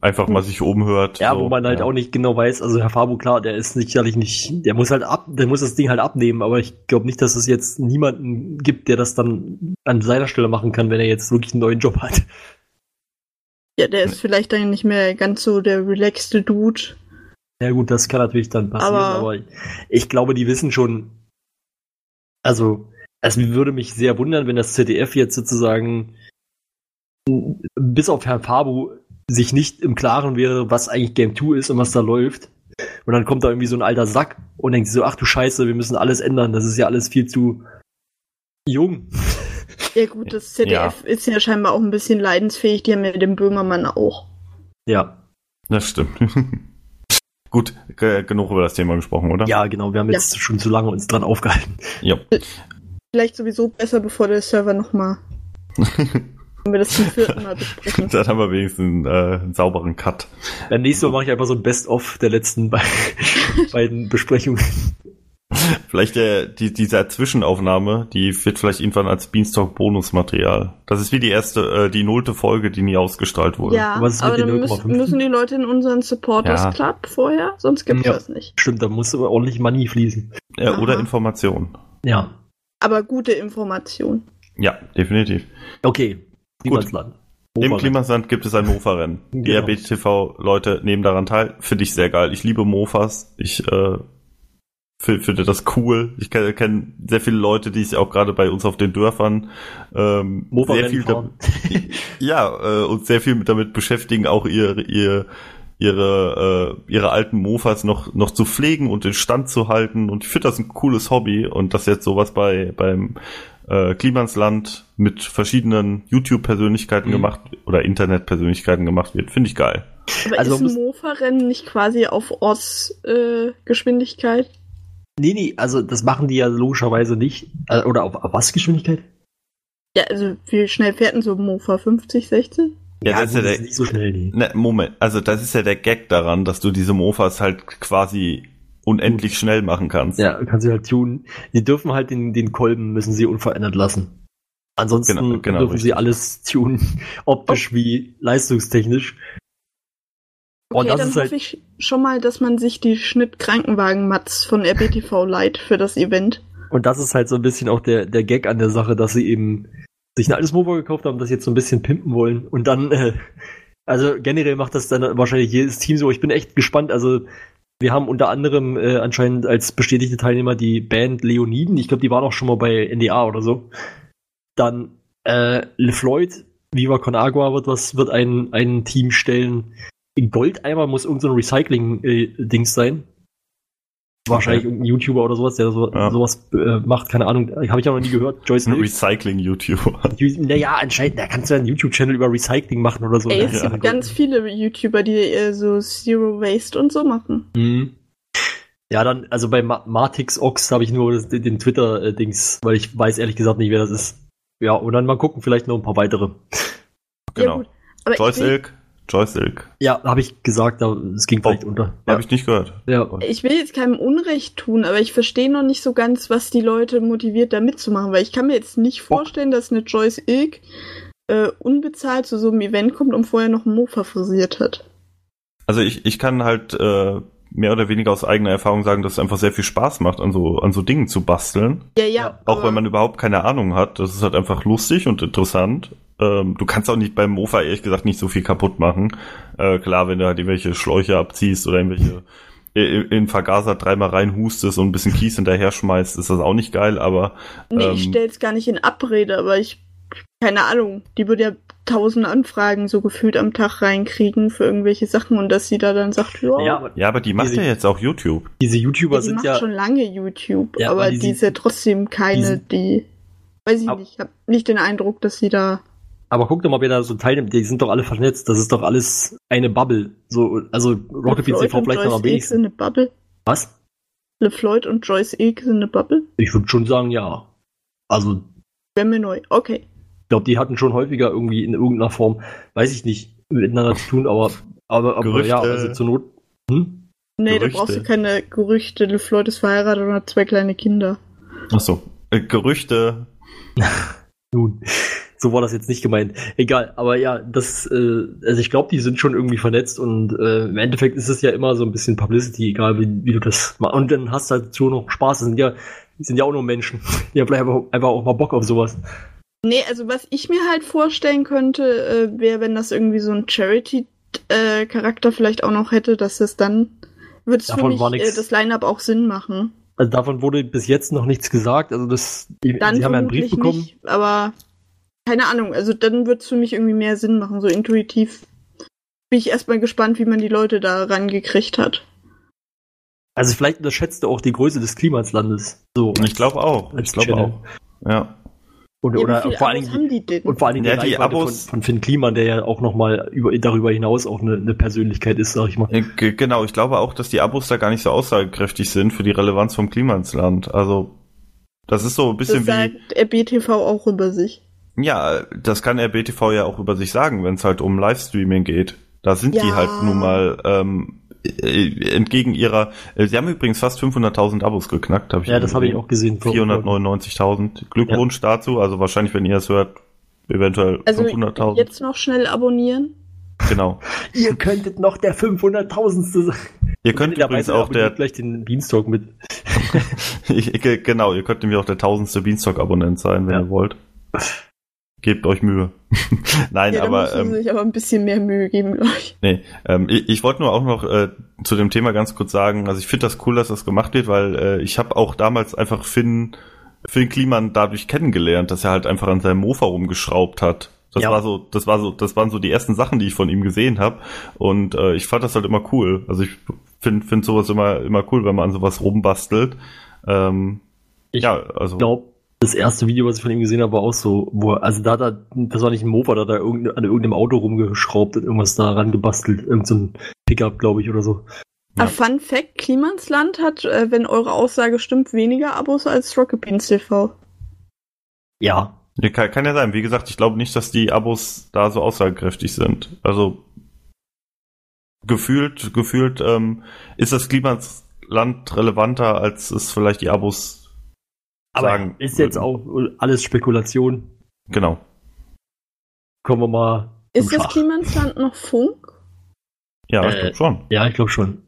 Einfach mal sich umhört. Ja, so, wo man halt ja. auch nicht genau weiß, also Herr Fabu, klar, der ist sicherlich nicht, der muss halt ab, der muss das Ding halt abnehmen, aber ich glaube nicht, dass es jetzt niemanden gibt, der das dann an seiner Stelle machen kann, wenn er jetzt wirklich einen neuen Job hat. Ja, der ist vielleicht dann nicht mehr ganz so der relaxte Dude. Ja gut, das kann natürlich dann passieren, Aber- aber, ich glaube, die wissen schon, also es würde mich sehr wundern, wenn das ZDF jetzt sozusagen bis auf Herrn Fabu sich nicht im Klaren wäre, was eigentlich Game 2 ist und was da läuft. Und dann kommt da irgendwie so ein alter Sack und denkt sich so, ach du Scheiße, wir müssen alles ändern, das ist ja alles viel zu Jung. Ja gut, das ZDF ist ja scheinbar auch ein bisschen leidensfähig. Die haben ja den Böhmermann auch. Ja. Das stimmt. Gut, ge- genug über das Thema gesprochen, oder? Ja, genau. Wir haben Ja. jetzt schon zu lange uns dran aufgehalten. Ja. Vielleicht sowieso besser, bevor der Server nochmal. wenn wir das zum vierten Mal besprechen. Dann haben wir wenigstens äh, einen sauberen Cut. Beim nächsten Mal mache ich einfach so ein Best-of der letzten be beiden Besprechungen. Vielleicht der, die, diese Zwischenaufnahme, die wird vielleicht irgendwann als Beanstalk-Bonusmaterial. Das ist wie die erste, äh, die nullte Folge, die nie ausgestrahlt wurde. Ja, aber den dann müssen, 0,5? müssen die Leute in unseren Supporters Ja. Club vorher, sonst gibt's Ja. das nicht. Stimmt, da muss aber ordentlich Money fließen. Äh, oder Aha. Information. Ja. Aber gute Information. Ja, definitiv. Okay. Klimasland. Im Klimasland gibt es ein Mofa-Rennen. Die Genau. RBTV-Leute nehmen daran teil. Finde ich sehr geil. Ich liebe Mofas. Ich äh, finde das cool. Ich kenne kenn sehr viele Leute, die sich auch gerade bei uns auf den Dörfern ähm, Mofa sehr viel fahren. ja äh, und sehr viel mit- damit beschäftigen, auch ihr, ihr ihre äh, ihre alten Mofas noch noch zu pflegen und in Stand zu halten und ich finde das ein cooles Hobby und dass jetzt sowas bei beim äh, Klimansland mit verschiedenen YouTube-Persönlichkeiten Mhm. gemacht oder Internet-Persönlichkeiten gemacht wird, finde ich geil. Aber Also ist ein Mofa-Rennen nicht quasi auf Ortsgeschwindigkeit? Äh? Nee, nee, also das machen die ja logischerweise nicht. Äh, Oder auf, auf was Geschwindigkeit? ja, also wie schnell fährt denn so ein Mofa? 50, 60? Ja, das ist ja gut, der, nicht so schnell, nee. ne, Moment, also das ist ja der Gag daran, dass du diese Mofas halt quasi unendlich schnell machen kannst. Ja, kann sie halt tun. Die dürfen halt den, den Kolben müssen sie unverändert lassen. Ansonsten Genau, genau, dürfen sie richtig. alles tunen, optisch wie leistungstechnisch. Okay, das dann hoffe halt- ich schon mal, dass man sich die Schnitt-Krankenwagen-Mats von RBTV leiht für das Event. Und das ist halt so ein bisschen auch der, der Gag an der Sache, dass sie eben sich ein altes Mofa gekauft haben, das jetzt so ein bisschen pimpen wollen. Und dann, äh, also generell macht das dann wahrscheinlich jedes Team so. Ich bin echt gespannt. Also wir haben unter anderem äh, anscheinend als bestätigte Teilnehmer die Band Leoniden. Ich glaube, die waren auch schon mal bei NDA oder so. Dann äh, LeFloid, Viva Con Agua wird was, wird ein, ein Team stellen. Goldeimer muss irgendein so ein Recycling-Dings sein. Wahrscheinlich irgendein YouTuber oder sowas, der so, Ja. sowas äh, macht, keine Ahnung, habe ich auch noch nie gehört. Joyce Ein. Recycling-YouTuber. Naja, anscheinend, da kannst du einen YouTube-Channel über Recycling machen oder so. Ey, ne? es Ja. gibt ganz viele YouTuber, die äh, so Zero Waste und so machen. Mhm. Ja, dann, also bei Ma Martix Ox habe ich nur das, den Twitter-Dings, weil ich weiß ehrlich gesagt nicht, wer das ist. Ja, und dann mal gucken, vielleicht noch ein paar weitere. Ja, Genau. gut. Aber Joyce Ilk. Joyce Ilk. Ja, habe ich gesagt, aber es ging vielleicht Oh. unter. Habe ich nicht gehört. Ja. ich will jetzt keinem Unrecht tun, aber ich verstehe noch nicht so ganz, was die Leute motiviert, da mitzumachen, weil ich kann mir jetzt nicht vorstellen, dass eine Joyce Ilk äh, unbezahlt zu so einem Event kommt und vorher noch einen Mofa frisiert hat. Also ich, ich kann halt äh, mehr oder weniger aus eigener Erfahrung sagen, dass es einfach sehr viel Spaß macht, an so, an so Dingen zu basteln. Ja, ja. Auch wenn man überhaupt keine Ahnung hat. Das ist halt einfach lustig und interessant. Ähm, du kannst auch nicht beim Mofa ehrlich gesagt nicht so viel kaputt machen. Äh, klar, wenn du halt irgendwelche Schläuche abziehst oder irgendwelche i- in Vergaser dreimal reinhustest und ein bisschen Kies hinterher schmeißt, ist das auch nicht geil, aber Nee, ich ähm, stell's gar nicht in Abrede, aber ich, keine Ahnung, die würde ja tausend Anfragen so gefühlt am Tag reinkriegen für irgendwelche Sachen und dass sie da dann sagt, ja, Ja, aber ja, aber die macht Diese- ja jetzt auch YouTube. diese YouTuber die sind macht ja. schon lange YouTube, Ja, aber aber die die, sind- ist ja trotzdem keine, die sind- die, weiß ich Ab- nicht, ich habe nicht den Eindruck, dass sie da, Aber guck doch mal, wer da so teilnimmt. Die sind doch alle vernetzt. Das ist doch alles eine Bubble. So, also Rocket Beans TV und vielleicht noch Joyce am wenigsten. sind eine Bubble. Was? LeFloid und Joyce Ilk sind eine Bubble? Ich würde schon sagen, ja. Also Wäre mir neu. Okay. Ich glaube, die hatten schon häufiger irgendwie in irgendeiner Form, weiß ich nicht, miteinander zu tun, aber, aber, aber Gerüchte. ja, also zur Not. Hm? Nee, Gerüchte. da brauchst du keine Gerüchte. LeFloid ist verheiratet und hat zwei kleine Kinder. Ach so. Äh, Gerüchte. Nun, so war das jetzt nicht gemeint. Egal, aber ja, das, äh, also ich glaube, die sind schon irgendwie vernetzt und äh, im Endeffekt ist es ja immer so ein bisschen Publicity, egal wie, wie du das machst. Und dann hast du halt dazu noch Spaß. Das sind ja, die sind ja auch nur Menschen. Die haben vielleicht einfach, einfach auch mal Bock auf sowas. Nee, also was ich mir halt vorstellen könnte, äh, wäre, wenn das irgendwie so ein Charity-Charakter vielleicht auch noch hätte, dass das dann, würde es für mich äh, das Line-Up auch Sinn machen. Also davon wurde bis jetzt noch nichts gesagt. Also das, die, Dann sie haben ja einen Brief bekommen. nicht, aber keine Ahnung, also dann wird es für mich irgendwie mehr Sinn machen, so intuitiv. Bin ich erstmal gespannt, wie man die Leute da rangekriegt hat. Also vielleicht unterschätzt du auch die Größe des Klimaslandes. So. Ich glaube auch. Ich glaube auch. Ja. Und, Ja, wie oder vor allen Dingen die? Und vor allen Dingen Ja, die, die Abos- von, von Finn Kliman, der ja auch nochmal über, darüber hinaus auch eine, eine Persönlichkeit ist, sag ich mal. Ge- Genau, ich glaube auch, dass die Abos da gar nicht so aussagekräftig sind für die Relevanz vom Klima ins Land. Also, das ist so ein bisschen Das wie, sagt RBTV auch über sich. ja, das kann RBTV ja auch über sich sagen, wenn es halt um Livestreaming geht. Da sind die Ja. halt nun mal ähm, äh, entgegen ihrer, äh, sie haben übrigens fast 500.000 Abos geknackt, habe ich Ja, das habe ich auch gesehen. 499.000. Glückwunsch dazu, also wahrscheinlich, wenn ihr es hört, eventuell Also 500.000. jetzt noch schnell abonnieren. Genau. Ihr könntet noch der 500.000. sein. Ihr könnt übrigens auch der, gleich den Beanstalk mit. Ich, ge- genau, ihr könnt nämlich auch der tausendste Beanstalk-Abonnent sein, wenn Ja. ihr wollt. Gebt euch Mühe. Nein, ja, aber ähm, sich aber ein bisschen mehr Mühe geben, glaube ich. nee, ähm, ich, ich wollte nur auch noch äh, zu dem Thema ganz kurz sagen, also ich finde das cool, dass das gemacht wird, weil äh, ich habe auch damals einfach Finn, Finn Kliman dadurch kennengelernt, dass er halt einfach an seinem Mofa rumgeschraubt hat. Das Ja. war so, das war so, das waren so die ersten Sachen, die ich von ihm gesehen habe. Und äh, ich fand das halt immer cool. Also ich finde find sowas immer, immer cool, wenn man an sowas rumbastelt. Ähm, Ich ja, also. Ich glaube, das erste Video, was ich von ihm gesehen habe, war auch so, wo er, also da hat er, das war nicht ein Mofa, da hat er irgende- an irgendeinem Auto rumgeschraubt und irgendwas da rangebastelt. Irgend so Pickup, glaube ich, oder so. Ja. Ah, Fun Fact, Klimansland hat, äh, wenn eure Aussage stimmt, weniger Abos als Rocket Beans TV. Ja. Ja, kann, kann ja sein. Wie gesagt, ich glaube nicht, dass die Abos da so aussagekräftig sind. Also gefühlt, gefühlt ähm, ist das Klimaland relevanter, als es vielleicht die Abos Aber sagen. ist jetzt würden. auch alles Spekulation. Genau. Kommen wir mal. Ist das. Klimansland noch Funk? Ja, ich Äh, glaube schon. Ja, ich glaube schon.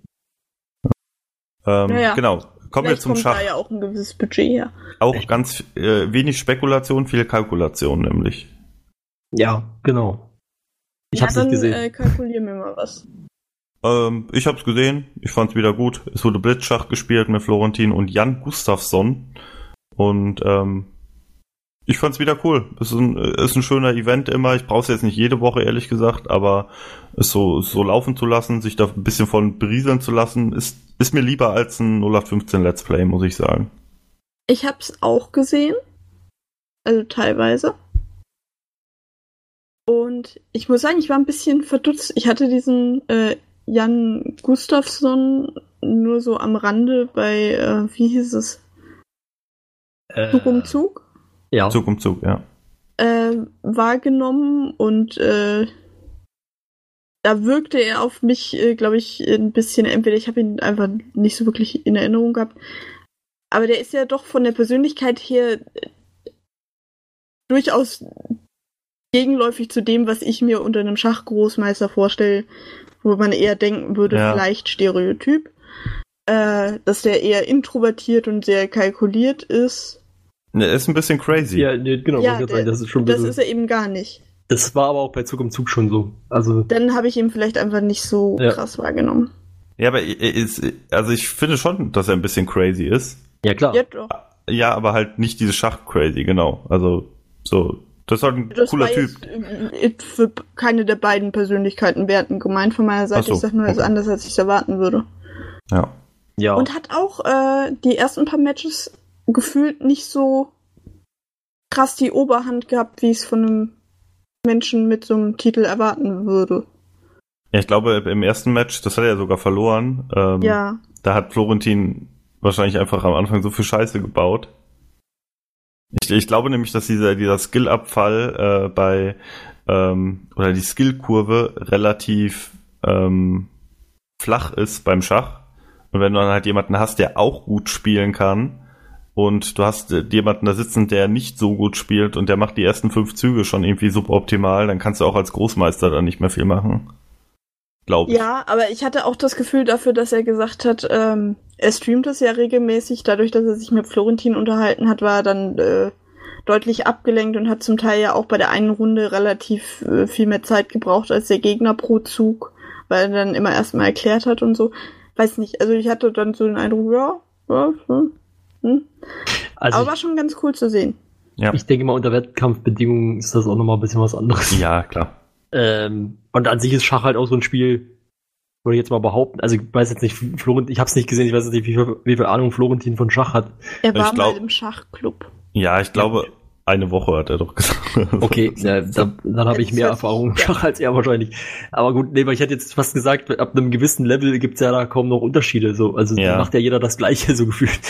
Ähm, Ja, ja. Genau. Kommen wir zum kommt Schach. da ja auch ein gewisses Budget her. Auch ganz äh, wenig Spekulation, viel Kalkulation nämlich. Ja, genau. Ich ja, hab's dann nicht gesehen. Äh, kalkulier mir mal was. Ähm, ich hab's gesehen, ich fand's wieder gut. Es wurde Blitzschach gespielt mit Florentin und Jan Gustafsson. Und ähm, ich fand's wieder cool. Ist ein, ist ein schöner Event immer. Ich brauch's jetzt nicht jede Woche, ehrlich gesagt, aber es so, so laufen zu lassen, sich da ein bisschen von berieseln zu lassen, ist, ist mir lieber als ein 0815 Let's Play, muss ich sagen. Ich hab's auch gesehen. Also teilweise. Und ich muss sagen, ich war ein bisschen verdutzt. Ich hatte diesen äh, Jan Gustafsson nur so am Rande bei, äh, wie hieß es? Äh, Zug um Zug Ja. Zug um Zug, ja. äh, wahrgenommen und äh, da wirkte er auf mich, äh, glaube ich, ein bisschen, entweder ich habe ihn einfach nicht so wirklich in Erinnerung gehabt, aber der ist ja doch von der Persönlichkeit her äh, durchaus gegenläufig zu dem, was ich mir unter einem Schachgroßmeister vorstelle, wo man eher denken würde, Ja. vielleicht Stereotyp, äh, dass der eher introvertiert und sehr kalkuliert ist. Ne, ist ein bisschen crazy. Ja, nee, genau, Ja, der- sagen, das ist schon ein Das bisschen, ist er eben gar nicht. das war aber auch bei Zug um Zug schon so. Also, dann habe ich ihn vielleicht einfach nicht so Ja. krass wahrgenommen. Ja, aber er ist, also ich finde schon, dass er ein bisschen crazy ist. ja klar. Ja, doch. Ja, aber halt nicht dieses Schach-Crazy, genau. Also, so, das ist halt ein Das cooler Typ. jetzt äh, für keine der beiden Persönlichkeiten werten gemeint von meiner Seite. So, Ich sag nur, er ist okay. anders, als ich es erwarten würde. Ja. Ja. Und hat auch äh, die ersten paar Matches gefühlt nicht so krass die Oberhand gehabt, wie ich es von einem Menschen mit so einem Titel erwarten würde. Ja, ich glaube, im ersten Match, das hat er ja sogar verloren. Ähm, Ja. Da hat Florentin wahrscheinlich einfach am Anfang so viel Scheiße gebaut. Ich, ich glaube nämlich, dass dieser, dieser Skill-Abfall äh, bei ähm, oder die Skill-Kurve relativ ähm, flach ist beim Schach. Und wenn du dann halt jemanden hast, der auch gut spielen kann und du hast äh, jemanden da sitzen, der nicht so gut spielt und der macht die ersten fünf Züge schon irgendwie suboptimal, dann kannst du auch als Großmeister dann nicht mehr viel machen. Glaube ich. Ja, aber ich hatte auch das Gefühl dafür, dass er gesagt hat, ähm, er streamt es ja regelmäßig. Dadurch, dass er sich mit Florentin unterhalten hat, war er dann äh, deutlich abgelenkt und hat zum Teil ja auch bei der einen Runde relativ äh, viel mehr Zeit gebraucht als der Gegner pro Zug, weil er dann immer erstmal erklärt hat und so. Weiß nicht, also ich hatte dann so den Eindruck, ja, ja, hm, hm. also, aber war schon ganz cool zu sehen. Ja. ich, denke mal, unter Wettkampfbedingungen ist das auch nochmal ein bisschen was anderes. ja, klar. Ähm, und an sich ist Schach halt auch so ein Spiel, würde ich jetzt mal behaupten. Also ich weiß jetzt nicht, Florentin, ich habe es nicht gesehen, ich weiß jetzt nicht, wie viel, wie viel Ahnung Florentin von Schach hat. Er war Ich glaub- mal im Schachclub. Ja, ich glaube, eine Woche, hat er doch gesagt. Okay, ja, da, dann habe ich mehr Erfahrung im Schach als er wahrscheinlich. Aber gut, nee, weil ich hätte jetzt fast gesagt, ab einem gewissen Level gibt's ja da kaum noch Unterschiede. So. Also Ja. da macht ja jeder das Gleiche so gefühlt.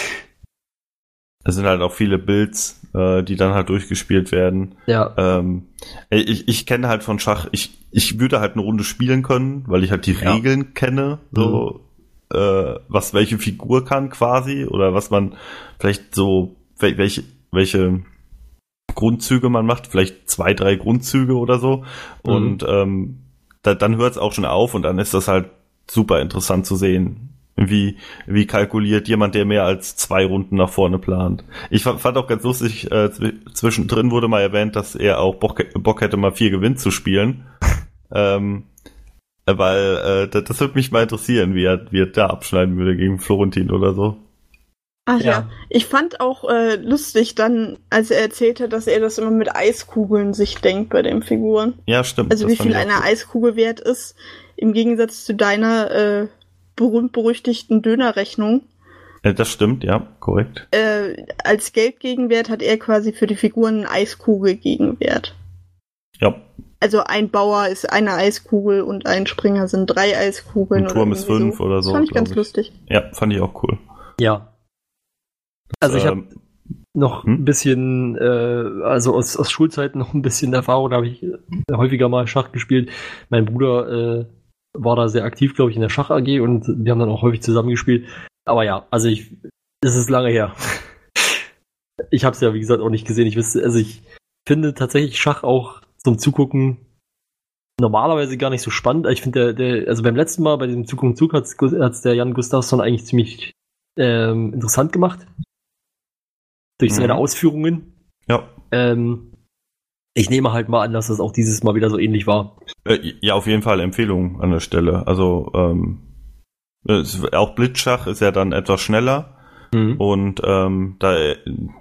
Es sind halt auch viele Builds, äh, die dann halt durchgespielt werden. Ja. Ähm, ich ich kenne halt von Schach, ich, ich würde halt eine Runde spielen können, weil ich halt die Ja. Regeln kenne, so äh, was welche Figur kann quasi oder was man vielleicht so wel- welche welche Grundzüge man macht, vielleicht zwei, drei Grundzüge oder so. Mhm. Und ähm, da, dann hört es auch schon auf und dann ist das halt super interessant zu sehen. Wie, wie kalkuliert jemand, der mehr als zwei Runden nach vorne plant. Ich fa- fand auch ganz lustig, äh, zw zwischendrin wurde mal erwähnt, dass er auch Bock, Bock hätte, mal vier Gewinn zu spielen. ähm, äh, weil äh, das, das würde mich mal interessieren, wie er, wie er da abschneiden würde gegen Florentin oder so. Ach ja. Ja. ich fand auch äh, lustig dann, als er erzählt hat, dass er das immer mit Eiskugeln sich denkt bei den Figuren. Ja, stimmt. Also wie viel eine gut. Eiskugel wert ist, im Gegensatz zu deiner äh, berühmt-berüchtigten Dönerrechnung. Äh, das stimmt, ja, korrekt. Äh, als Geldgegenwert hat er quasi für die Figuren einen Eiskugelgegenwert. Ja, Also ein Bauer ist eine Eiskugel und ein Springer sind drei Eiskugeln. Ein Turm oder ist fünf oder so, Das fand ich ganz ich. lustig. ja, fand ich auch cool. Ja. Also ich habe Ähm, noch Hm? ein bisschen, äh, also aus, aus Schulzeiten noch ein bisschen Erfahrung, da habe ich äh, häufiger mal Schach gespielt. Mein Bruder äh, war da sehr aktiv, glaube ich, in der Schach AG und wir haben dann auch häufig zusammengespielt. Aber ja, also ich, es ist lange her. Ich habe es ja, wie gesagt, auch nicht gesehen. Ich wüsste, also ich finde tatsächlich Schach auch zum Zugucken normalerweise gar nicht so spannend. Ich finde, der, der, also beim letzten Mal bei diesem Zug um Zug hat es der Jan Gustafsson eigentlich ziemlich ähm, interessant gemacht. Durch seine Mhm. Ausführungen. ja. Ähm, ich nehme halt mal an, dass das auch dieses Mal wieder so ähnlich war. Äh, ja, auf jeden Fall Empfehlung an der Stelle. Also ähm, auch Blitzschach ist ja dann etwas schneller Mhm. und ähm, da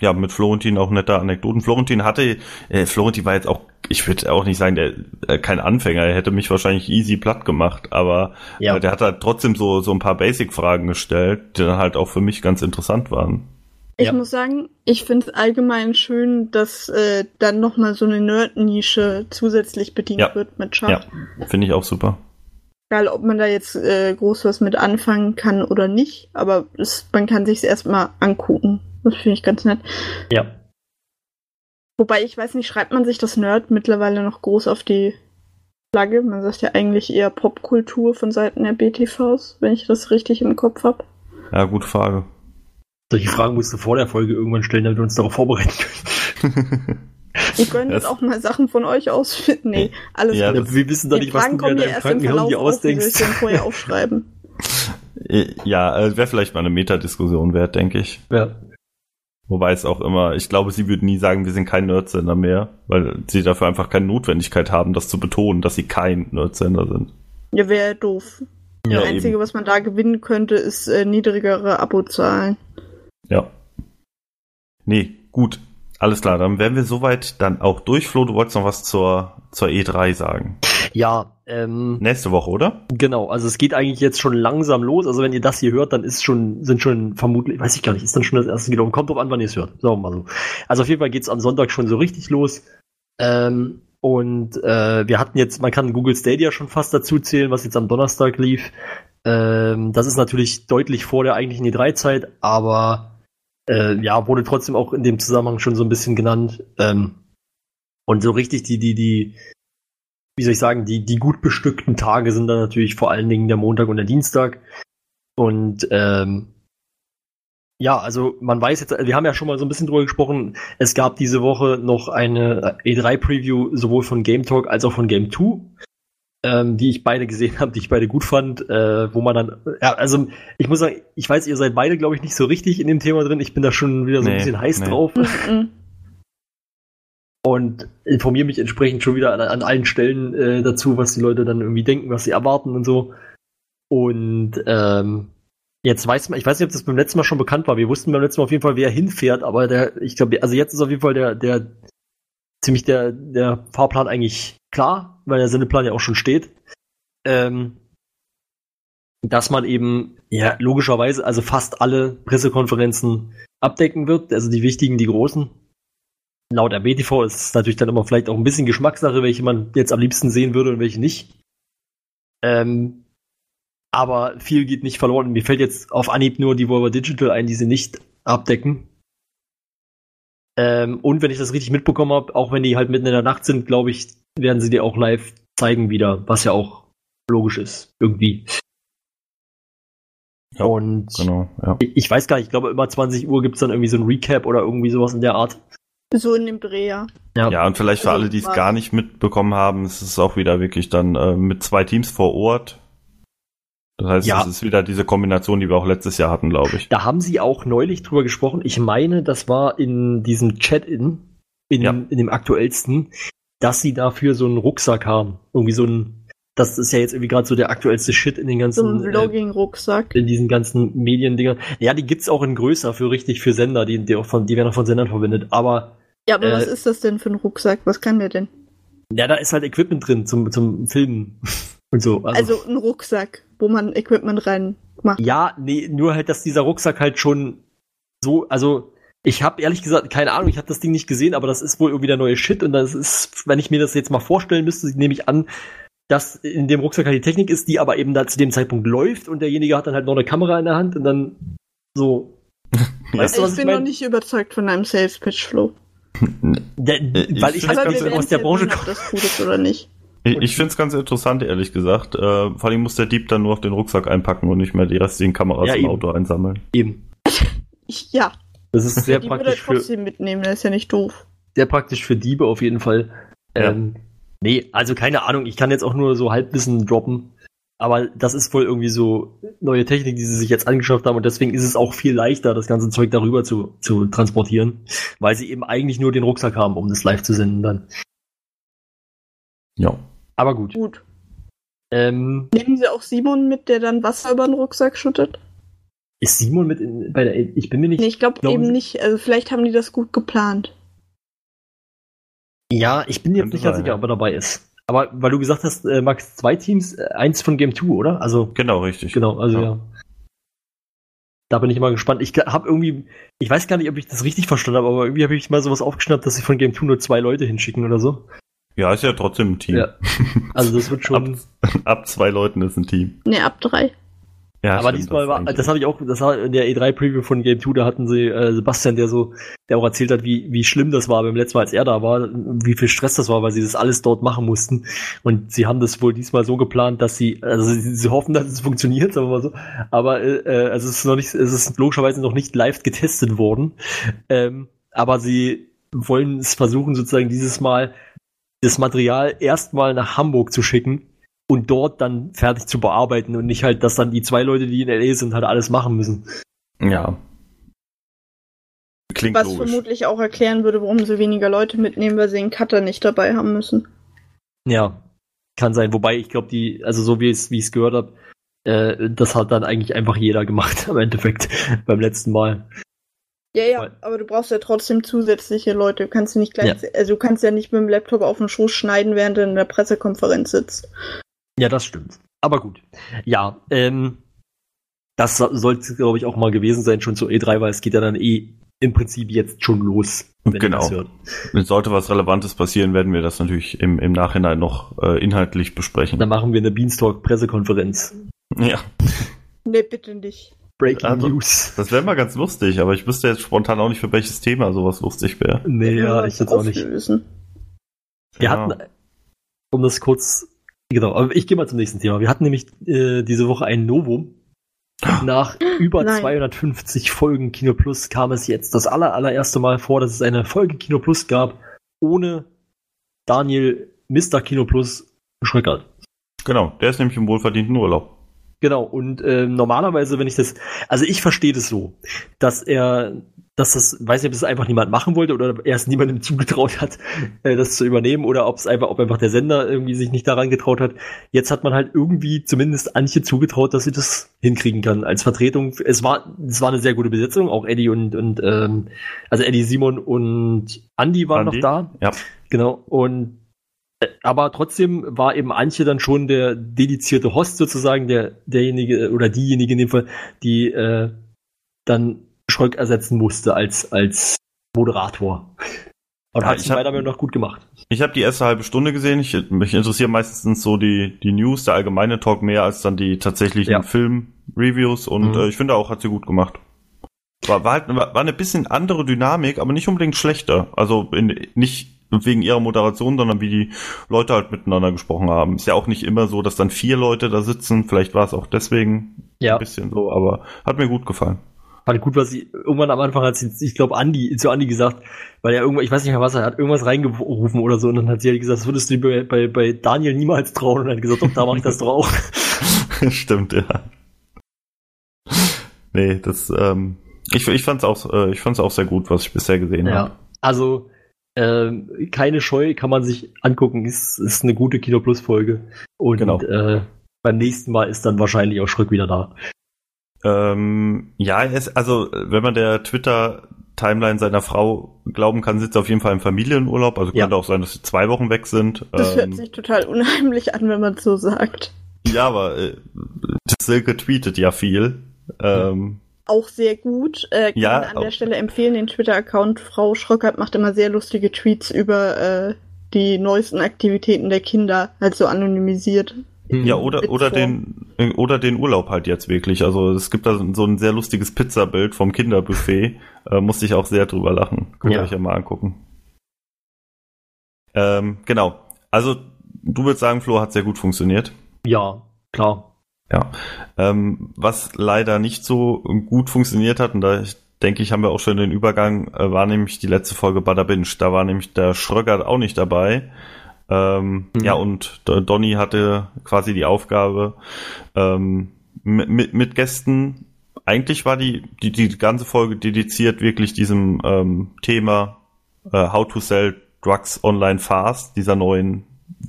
ja mit Florentin auch nette Anekdoten. Florentin hatte, äh, Florentin war jetzt auch, ich würde auch nicht sagen, der äh, kein Anfänger, er hätte mich wahrscheinlich easy platt gemacht, aber Ja. äh, der hat halt trotzdem so so ein paar Basic-Fragen gestellt, die dann halt auch für mich ganz interessant waren. Ich Ja. muss sagen, ich finde es allgemein schön, dass äh, dann nochmal so eine Nerd-Nische zusätzlich bedient Ja. wird mit Schach. Ja, finde ich auch super. Egal, ob man da jetzt äh, groß was mit anfangen kann oder nicht, aber es, man kann sich erstmal angucken. Das finde ich ganz nett. Ja. Wobei, ich weiß nicht, schreibt man sich das Nerd mittlerweile noch groß auf die Flagge? Man sagt ja eigentlich eher Popkultur von Seiten der BTVs, wenn ich das richtig im Kopf habe. Ja, gute Frage. Solche Fragen musst du vor der Folge irgendwann stellen, damit wir uns darauf vorbereiten können. Könnt Das- jetzt auch mal Sachen von euch ausfinden. Nee, alles Ja, gut. wir wissen doch Die nicht, was du dir in deinem erst im Krankenhaus Verlauf auf, wie soll ich ausdenkst. denn vorher aufschreiben? Äh, Ja, äh, wäre vielleicht mal eine Metadiskussion wert, denke ich. Ja. Wobei es auch immer, ich glaube, sie würden nie sagen, wir sind kein Nerdsender mehr, weil sie dafür einfach keine Notwendigkeit haben, das zu betonen, dass sie kein Nerdsender sind. Ja, wäre doof. Ja, das Einzige, eben. was man da gewinnen könnte, ist äh, niedrigere Abozahlen. Ja. Nee, gut. Alles klar, dann wären wir soweit dann auch durch. Flo, du wolltest noch was zur, zur E3 sagen. Ja, ähm, Nächste Woche, oder? genau. Also es geht eigentlich jetzt schon langsam los. Also wenn ihr das hier hört, dann ist schon, sind schon vermutlich, weiß ich gar nicht, ist dann schon das erste gelaufen. Kommt drauf an, wann ihr es hört. Sagen wir mal so. Also auf jeden Fall geht's am Sonntag schon so richtig los. Ähm, und äh, wir hatten jetzt, man kann Google Stadia schon fast dazu zählen, was jetzt am Donnerstag lief. Ähm, das ist natürlich deutlich vor der eigentlichen E3-Zeit, aber äh, ja, wurde trotzdem auch in dem Zusammenhang schon so ein bisschen genannt. Ähm, und so richtig die, die, die, wie soll ich sagen, die, die gut bestückten Tage sind dann natürlich vor allen Dingen der Montag und der Dienstag. Und ähm, ja, also man weiß jetzt, wir haben ja schon mal so ein bisschen drüber gesprochen, es gab diese Woche noch eine E3-Preview sowohl von Game Talk als auch von Game 2, ähm, die ich beide gesehen habe, die ich beide gut fand, äh, wo man dann, ja, also ich muss sagen, ich weiß, ihr seid beide, glaube ich, nicht so richtig in dem Thema drin, ich bin da schon wieder so ein Nee, bisschen heiß nee. drauf Mhm. und informiere mich entsprechend schon wieder an, an allen Stellen äh, dazu, was die Leute dann irgendwie denken, was sie erwarten und so. Und ähm, jetzt weiß man, ich weiß nicht, ob das beim letzten Mal schon bekannt war. Wir wussten beim letzten Mal auf jeden Fall, wer hinfährt, aber der, ich glaube, also jetzt ist auf jeden Fall der, der ziemlich der, der Fahrplan eigentlich klar, weil der Sendeplan ja auch schon steht. Ähm, dass man eben, ja, logischerweise, also fast alle Pressekonferenzen abdecken wird, also die wichtigen, die großen. laut RBTV ist es natürlich dann immer vielleicht auch ein bisschen Geschmackssache, welche man jetzt am liebsten sehen würde und welche nicht. Ähm, aber viel geht nicht verloren. Mir fällt jetzt auf Anhieb nur die Volvo Digital ein, die sie nicht abdecken. Ähm, und wenn ich das richtig mitbekommen habe, auch wenn die halt mitten in der Nacht sind, glaube ich, werden sie dir auch live zeigen wieder, was ja auch logisch ist, irgendwie. Ja, und Genau, ja. ich, weiß gar nicht, ich glaube, immer 20 Uhr gibt es dann irgendwie so ein Recap oder irgendwie sowas in der Art. So in dem Dreh, ja. Ja, und vielleicht für Also, alle, die es gar nicht mitbekommen haben, ist es auch wieder wirklich dann äh, mit zwei Teams vor Ort. Das heißt, Ja. es ist wieder diese Kombination, die wir auch letztes Jahr hatten, glaube ich. Da haben sie auch neulich drüber gesprochen. Ich meine, das war in diesem Chat-In, in, Ja. in dem aktuellsten, dass sie dafür so einen Rucksack haben. Irgendwie so ein, das ist ja jetzt irgendwie gerade so der aktuellste Shit in den So ganzen, ein äh, Vlogging-Rucksack. in diesen ganzen Mediendingern. Ja, die gibt's auch in größer für richtig für Sender, die, die auch von, die werden auch von Sendern verwendet. Aber Ja, aber äh, was ist das denn für ein Rucksack? Was kann der denn? ja, da ist halt Equipment drin zum, zum Filmen und so. Also, ein Rucksack, wo man Equipment rein macht. Ja, nee, nur halt, dass dieser Rucksack halt schon so, also ich habe ehrlich gesagt keine Ahnung, ich habe das Ding nicht gesehen, aber das ist wohl irgendwie der neue Shit und das ist, wenn ich mir das jetzt mal vorstellen müsste, nehme ich an, dass in dem Rucksack halt die Technik ist, die aber eben da zu dem Zeitpunkt läuft und derjenige hat dann halt noch eine Kamera in der Hand und dann so. Weißt du, was ich ich bin noch meine? nicht überzeugt von einem Sales-Pitch, Flo. Der, ich weil ich halt ganz nicht aus der Branche komme. ob das gut ist oder nicht. Ich, ich finde es ganz interessant, ehrlich gesagt. Äh, vor allem muss der Dieb dann nur auf den Rucksack einpacken und nicht mehr die restlichen Kameras Ja, im eben. Auto einsammeln. Eben. Ich, ja, Das ist sehr die würde er praktisch für, trotzdem mitnehmen, das ist ja nicht doof. sehr praktisch für Diebe auf jeden Fall. Ja. Ähm, nee, also keine Ahnung, ich kann jetzt auch nur so Halbwissen droppen. Aber das ist wohl irgendwie so neue Technik, die sie sich jetzt angeschafft haben und deswegen ist es auch viel leichter, das ganze Zeug darüber zu, zu transportieren, weil sie eben eigentlich nur den Rucksack haben, um das live zu senden dann. Ja. Aber gut. Gut. Ähm, Nehmen Sie auch Simon mit, der dann Wasser über den Rucksack schüttet? Ist Simon mit in, bei der, ich bin mir nicht, Nee, ich glaube Glauben eben nicht. Also vielleicht haben die das gut geplant. ja, ich bin jetzt nicht ganz sicher, ja. ob er dabei ist. Aber weil du gesagt hast, äh, Max, zwei Teams, äh, eins von Game 2, oder? Also, Genau, richtig. Genau, also Ja. ja. Da bin ich mal gespannt. Ich habe irgendwie, ich weiß gar nicht, ob ich das richtig verstanden habe, aber irgendwie habe ich mal sowas aufgeschnappt, dass sie von Game 2 nur zwei Leute hinschicken oder so. Ja, ist ja trotzdem ein Team. Ja. Also das wird schon. Ab, ab zwei Leuten ist ein Team. Ne, ab drei. Ja, aber stimmt, diesmal war, eigentlich- das habe ich auch, das war in der E3-Preview von Game 2, da hatten sie äh, Sebastian, der so, der auch erzählt hat, wie, wie schlimm das war beim letzten Mal, als er da war, wie viel Stress das war, weil sie das alles dort machen mussten. Und sie haben das wohl diesmal so geplant, dass sie, also sie, sie hoffen, dass es funktioniert, sagen wir mal so. Aber äh, äh, also es ist noch nicht, es ist logischerweise noch nicht live getestet worden. Ähm, aber sie wollen es versuchen, sozusagen dieses Mal das Material erstmal nach Hamburg zu schicken und dort dann fertig zu bearbeiten und nicht halt, dass dann die zwei Leute, die in LA sind, halt alles machen müssen. Ja. Klingt Was logisch. vermutlich auch erklären würde, warum sie weniger Leute mitnehmen, weil sie den Cutter nicht dabei haben müssen. Ja, kann sein. Wobei ich glaube, die, also so wie es, wie ich es gehört habe, äh, das hat dann eigentlich einfach jeder gemacht im Endeffekt beim letzten Mal. Ja, ja, Weil- aber du brauchst ja trotzdem zusätzliche Leute. Du kannst nicht gleich, also du kannst ja nicht mit dem Laptop auf den Schoß schneiden, während du in der Pressekonferenz sitzt. Ja, das stimmt. Aber gut. Ja, ähm, das so- sollte, glaube ich, auch mal gewesen sein, schon zur E3, weil es geht ja dann eh im Prinzip jetzt schon los, wenn Genau. Sollte was Relevantes passieren, werden wir das natürlich im, im Nachhinein noch äh, inhaltlich besprechen. Dann machen wir eine Beanstalk-Pressekonferenz. Ja, Ne, bitte nicht. Breaking Also, News. das wäre mal ganz lustig, aber ich wüsste jetzt spontan auch nicht, für welches Thema sowas lustig wäre. Nee, ja, ich jetzt auch nicht. Wir Ja. hatten, um das kurz, genau, aber ich gehe mal zum nächsten Thema. Wir hatten nämlich äh, diese Woche ein Novum. Nach über Nein. 250 Folgen Kino Plus kam es jetzt das aller, allererste Mal vor, dass es eine Folge Kino Plus gab, ohne Daniel Mr. Kino Plus Schröckert. Genau, der ist nämlich im wohlverdienten Urlaub. Genau, und äh, normalerweise, wenn ich das, also ich verstehe das so, dass er, dass das, weiß nicht, ob das einfach niemand machen wollte oder er es niemandem zugetraut hat, äh, das zu übernehmen oder ob es einfach, ob einfach der Sender irgendwie sich nicht daran getraut hat. Jetzt hat man halt irgendwie zumindest Antje zugetraut, dass sie das hinkriegen kann als Vertretung. Es war, es war eine sehr gute Besetzung, auch Eddie und, und ähm, also Eddie, Simon und Andy waren Andi? noch da. Ja. Genau, und äh, aber trotzdem war eben Antje dann schon der dedizierte Host sozusagen, der derjenige oder diejenige in dem Fall, die äh, dann Schröck ersetzen musste als als Moderator. Und Ja, hat hab- meiner Meinung nach gut gemacht. Ich habe die erste halbe Stunde gesehen. Ich, mich interessieren meistens so die, die News, der allgemeine Talk mehr als dann die tatsächlichen Ja. Film-Reviews und Mhm. äh, ich finde auch, hat sie gut gemacht. War, war halt war, war eine bisschen andere Dynamik, aber nicht unbedingt schlechter. Also in, nicht wegen ihrer Moderation, sondern wie die Leute halt miteinander gesprochen haben. Ist ja auch nicht immer so, dass dann vier Leute da sitzen. Vielleicht war es auch deswegen Ja. ein bisschen so, aber hat mir gut gefallen. Fand gut, was sie irgendwann am Anfang hat sie, ich glaube, Andi, zu Andi gesagt, weil er irgendwann, ich weiß nicht mehr was, er hat irgendwas reingerufen oder so und dann hat sie halt gesagt, das würdest du dir bei, bei, bei Daniel niemals trauen und hat gesagt, doch, da mache ich das doch auch. Stimmt, ja. Nee, das, ähm, ich, ich fand's auch, äh, ich fand's auch sehr gut, was ich bisher gesehen habe. Ja. Also, ähm, keine Scheu kann man sich angucken, ist, ist eine gute Kino Plus Folge. Und Genau. äh, beim nächsten Mal ist dann wahrscheinlich auch Schröck wieder da. Ähm, ja, es, also wenn man der Twitter-Timeline seiner Frau glauben kann, sitzt er auf jeden Fall im Familienurlaub. Also Ja. könnte auch sein, dass sie zwei Wochen weg sind. Das ähm, hört sich total unheimlich an, wenn man es so sagt. ja, aber äh, Silke tweetet ja viel. Ähm, Auch sehr gut. Äh, kann Ja, an der Stelle empfehlen, den Twitter-Account Frau Schröckert macht immer sehr lustige Tweets über äh, die neuesten Aktivitäten der Kinder, halt so anonymisiert. Ja, oder, oder den, äh, oder den Urlaub halt jetzt wirklich. Also es gibt da so ein sehr lustiges Pizzabild vom Kinderbuffet. äh, musste ich auch sehr drüber lachen. Könnt ihr Ja. euch ja mal angucken. Ähm, genau. Also du würdest sagen, Flo hat sehr gut funktioniert. Ja, klar. Ja. Ähm, was leider nicht so gut funktioniert hat, und da ich denke ich, haben wir auch schon den Übergang, äh, war nämlich die letzte Folge Bada Binge. Da war nämlich der Schröckert auch nicht dabei. Ähm, Mhm. Ja, und Donny hatte quasi die Aufgabe, ähm, mit, mit, mit Gästen, eigentlich war die, die, die ganze Folge dediziert wirklich diesem ähm, Thema äh, How to Sell Drugs Online Fast, dieser neuen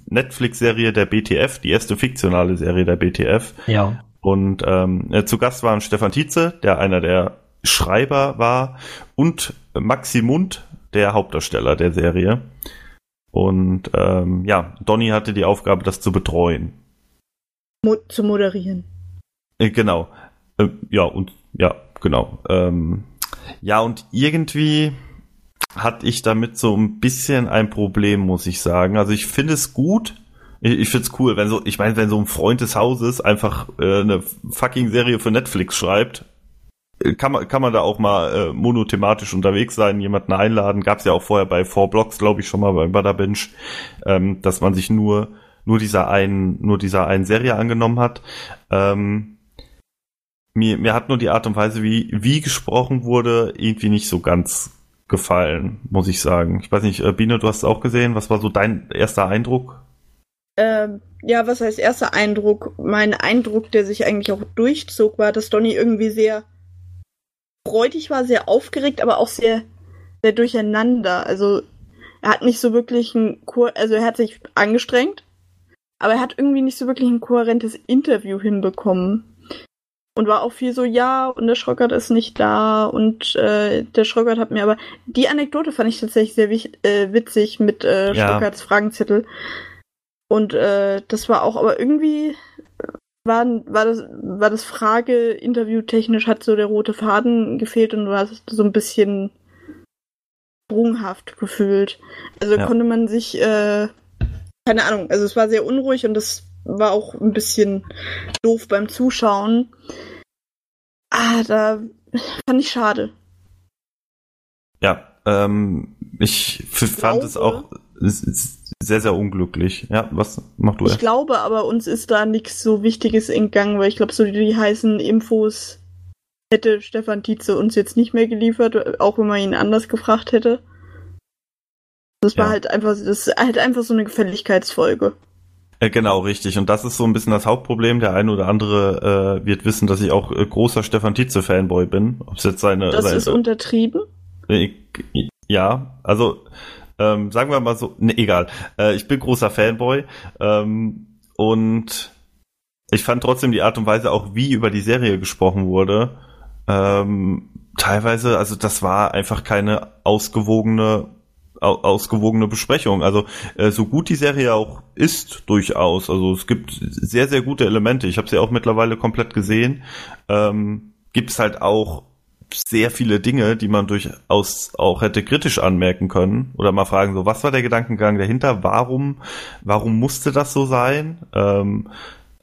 Netflix-Serie der BTF, die erste fiktionale Serie der BTF. Ja. Und ähm, äh, zu Gast waren Stefan Tietze, der einer der Schreiber war, und Maxi Mund, der Hauptdarsteller der Serie. Und ähm, ja, Donny hatte die Aufgabe, das zu betreuen. Mo zu moderieren. Äh, genau. Äh, ja, und ja, genau. Ähm, ja, und irgendwie hatte ich damit so ein bisschen ein Problem, muss ich sagen. Also ich finde es gut. Ich, finde es cool, wenn so, ich meine, wenn so ein Freund des Hauses einfach äh, eine fucking Serie für Netflix schreibt, kann man, kann man da auch mal äh, monothematisch unterwegs sein, jemanden einladen. Gab es ja auch vorher bei Four Blocks, glaube ich, schon mal bei Butter Binge, ähm, dass man sich nur, nur dieser einen, nur dieser einen Serie angenommen hat. Ähm, mir, mir hat nur die Art und Weise, wie, wie gesprochen wurde, irgendwie nicht so ganz gefallen, muss ich sagen. Ich weiß nicht, äh, Biene, du hast es auch gesehen. Was war so dein erster Eindruck? Ähm, ja, was heißt erster Eindruck? Mein Eindruck, der sich eigentlich auch durchzog, war, dass Donny irgendwie sehr freudig war, sehr aufgeregt, aber auch sehr, sehr durcheinander. Also er hat nicht so wirklich ein, also er hat sich angestrengt, aber er hat irgendwie nicht so wirklich ein kohärentes Interview hinbekommen. Und war auch viel so, ja, und der Schröckert ist nicht da und äh, der Schröckert hat mir aber. Die Anekdote fand ich tatsächlich sehr äh, witzig mit äh, Ja. Schröckerts Fragenzettel. Und äh, das war auch, aber irgendwie war, war das, war das Frage-Interview technisch, hat so der rote Faden gefehlt und du hast so ein bisschen sprunghaft gefühlt. Also Ja. konnte man sich, äh, keine Ahnung, also es war sehr unruhig und das war auch ein bisschen doof beim Zuschauen. Ah, da fand ich schade. Ja, ähm, ich fand es glaube- auch s- s- sehr, sehr unglücklich. Ja, was machst du Ich glaube aber, uns ist da nichts so Wichtiges entgangen, weil ich glaube, so die, die heißen Infos hätte Stefan Tietze uns jetzt nicht mehr geliefert, auch wenn man ihn anders gefragt hätte. Das war Ja. halt einfach, das ist halt einfach so eine Gefälligkeitsfolge. Äh, genau, richtig. Und das ist so ein bisschen das Hauptproblem. Der eine oder andere äh, wird wissen, dass ich auch äh, großer Stefan Tietze-Fanboy bin. Ob es jetzt seine, Das seine ist untertrieben. Ja, also ähm, sagen wir mal so, ne, egal. Äh, ich bin großer Fanboy ähm, und ich fand trotzdem die Art und Weise auch, wie über die Serie gesprochen wurde, ähm, teilweise, also das war einfach keine ausgewogene au ausgewogene Besprechung. Also äh, so gut die Serie auch ist durchaus. Also es gibt sehr sehr gute Elemente. Ich habe sie auch mittlerweile komplett gesehen. Ähm, gibt es halt auch sehr viele Dinge, die man durchaus auch hätte kritisch anmerken können oder mal fragen, so was war der Gedankengang dahinter? Warum, warum musste das so sein? Ähm,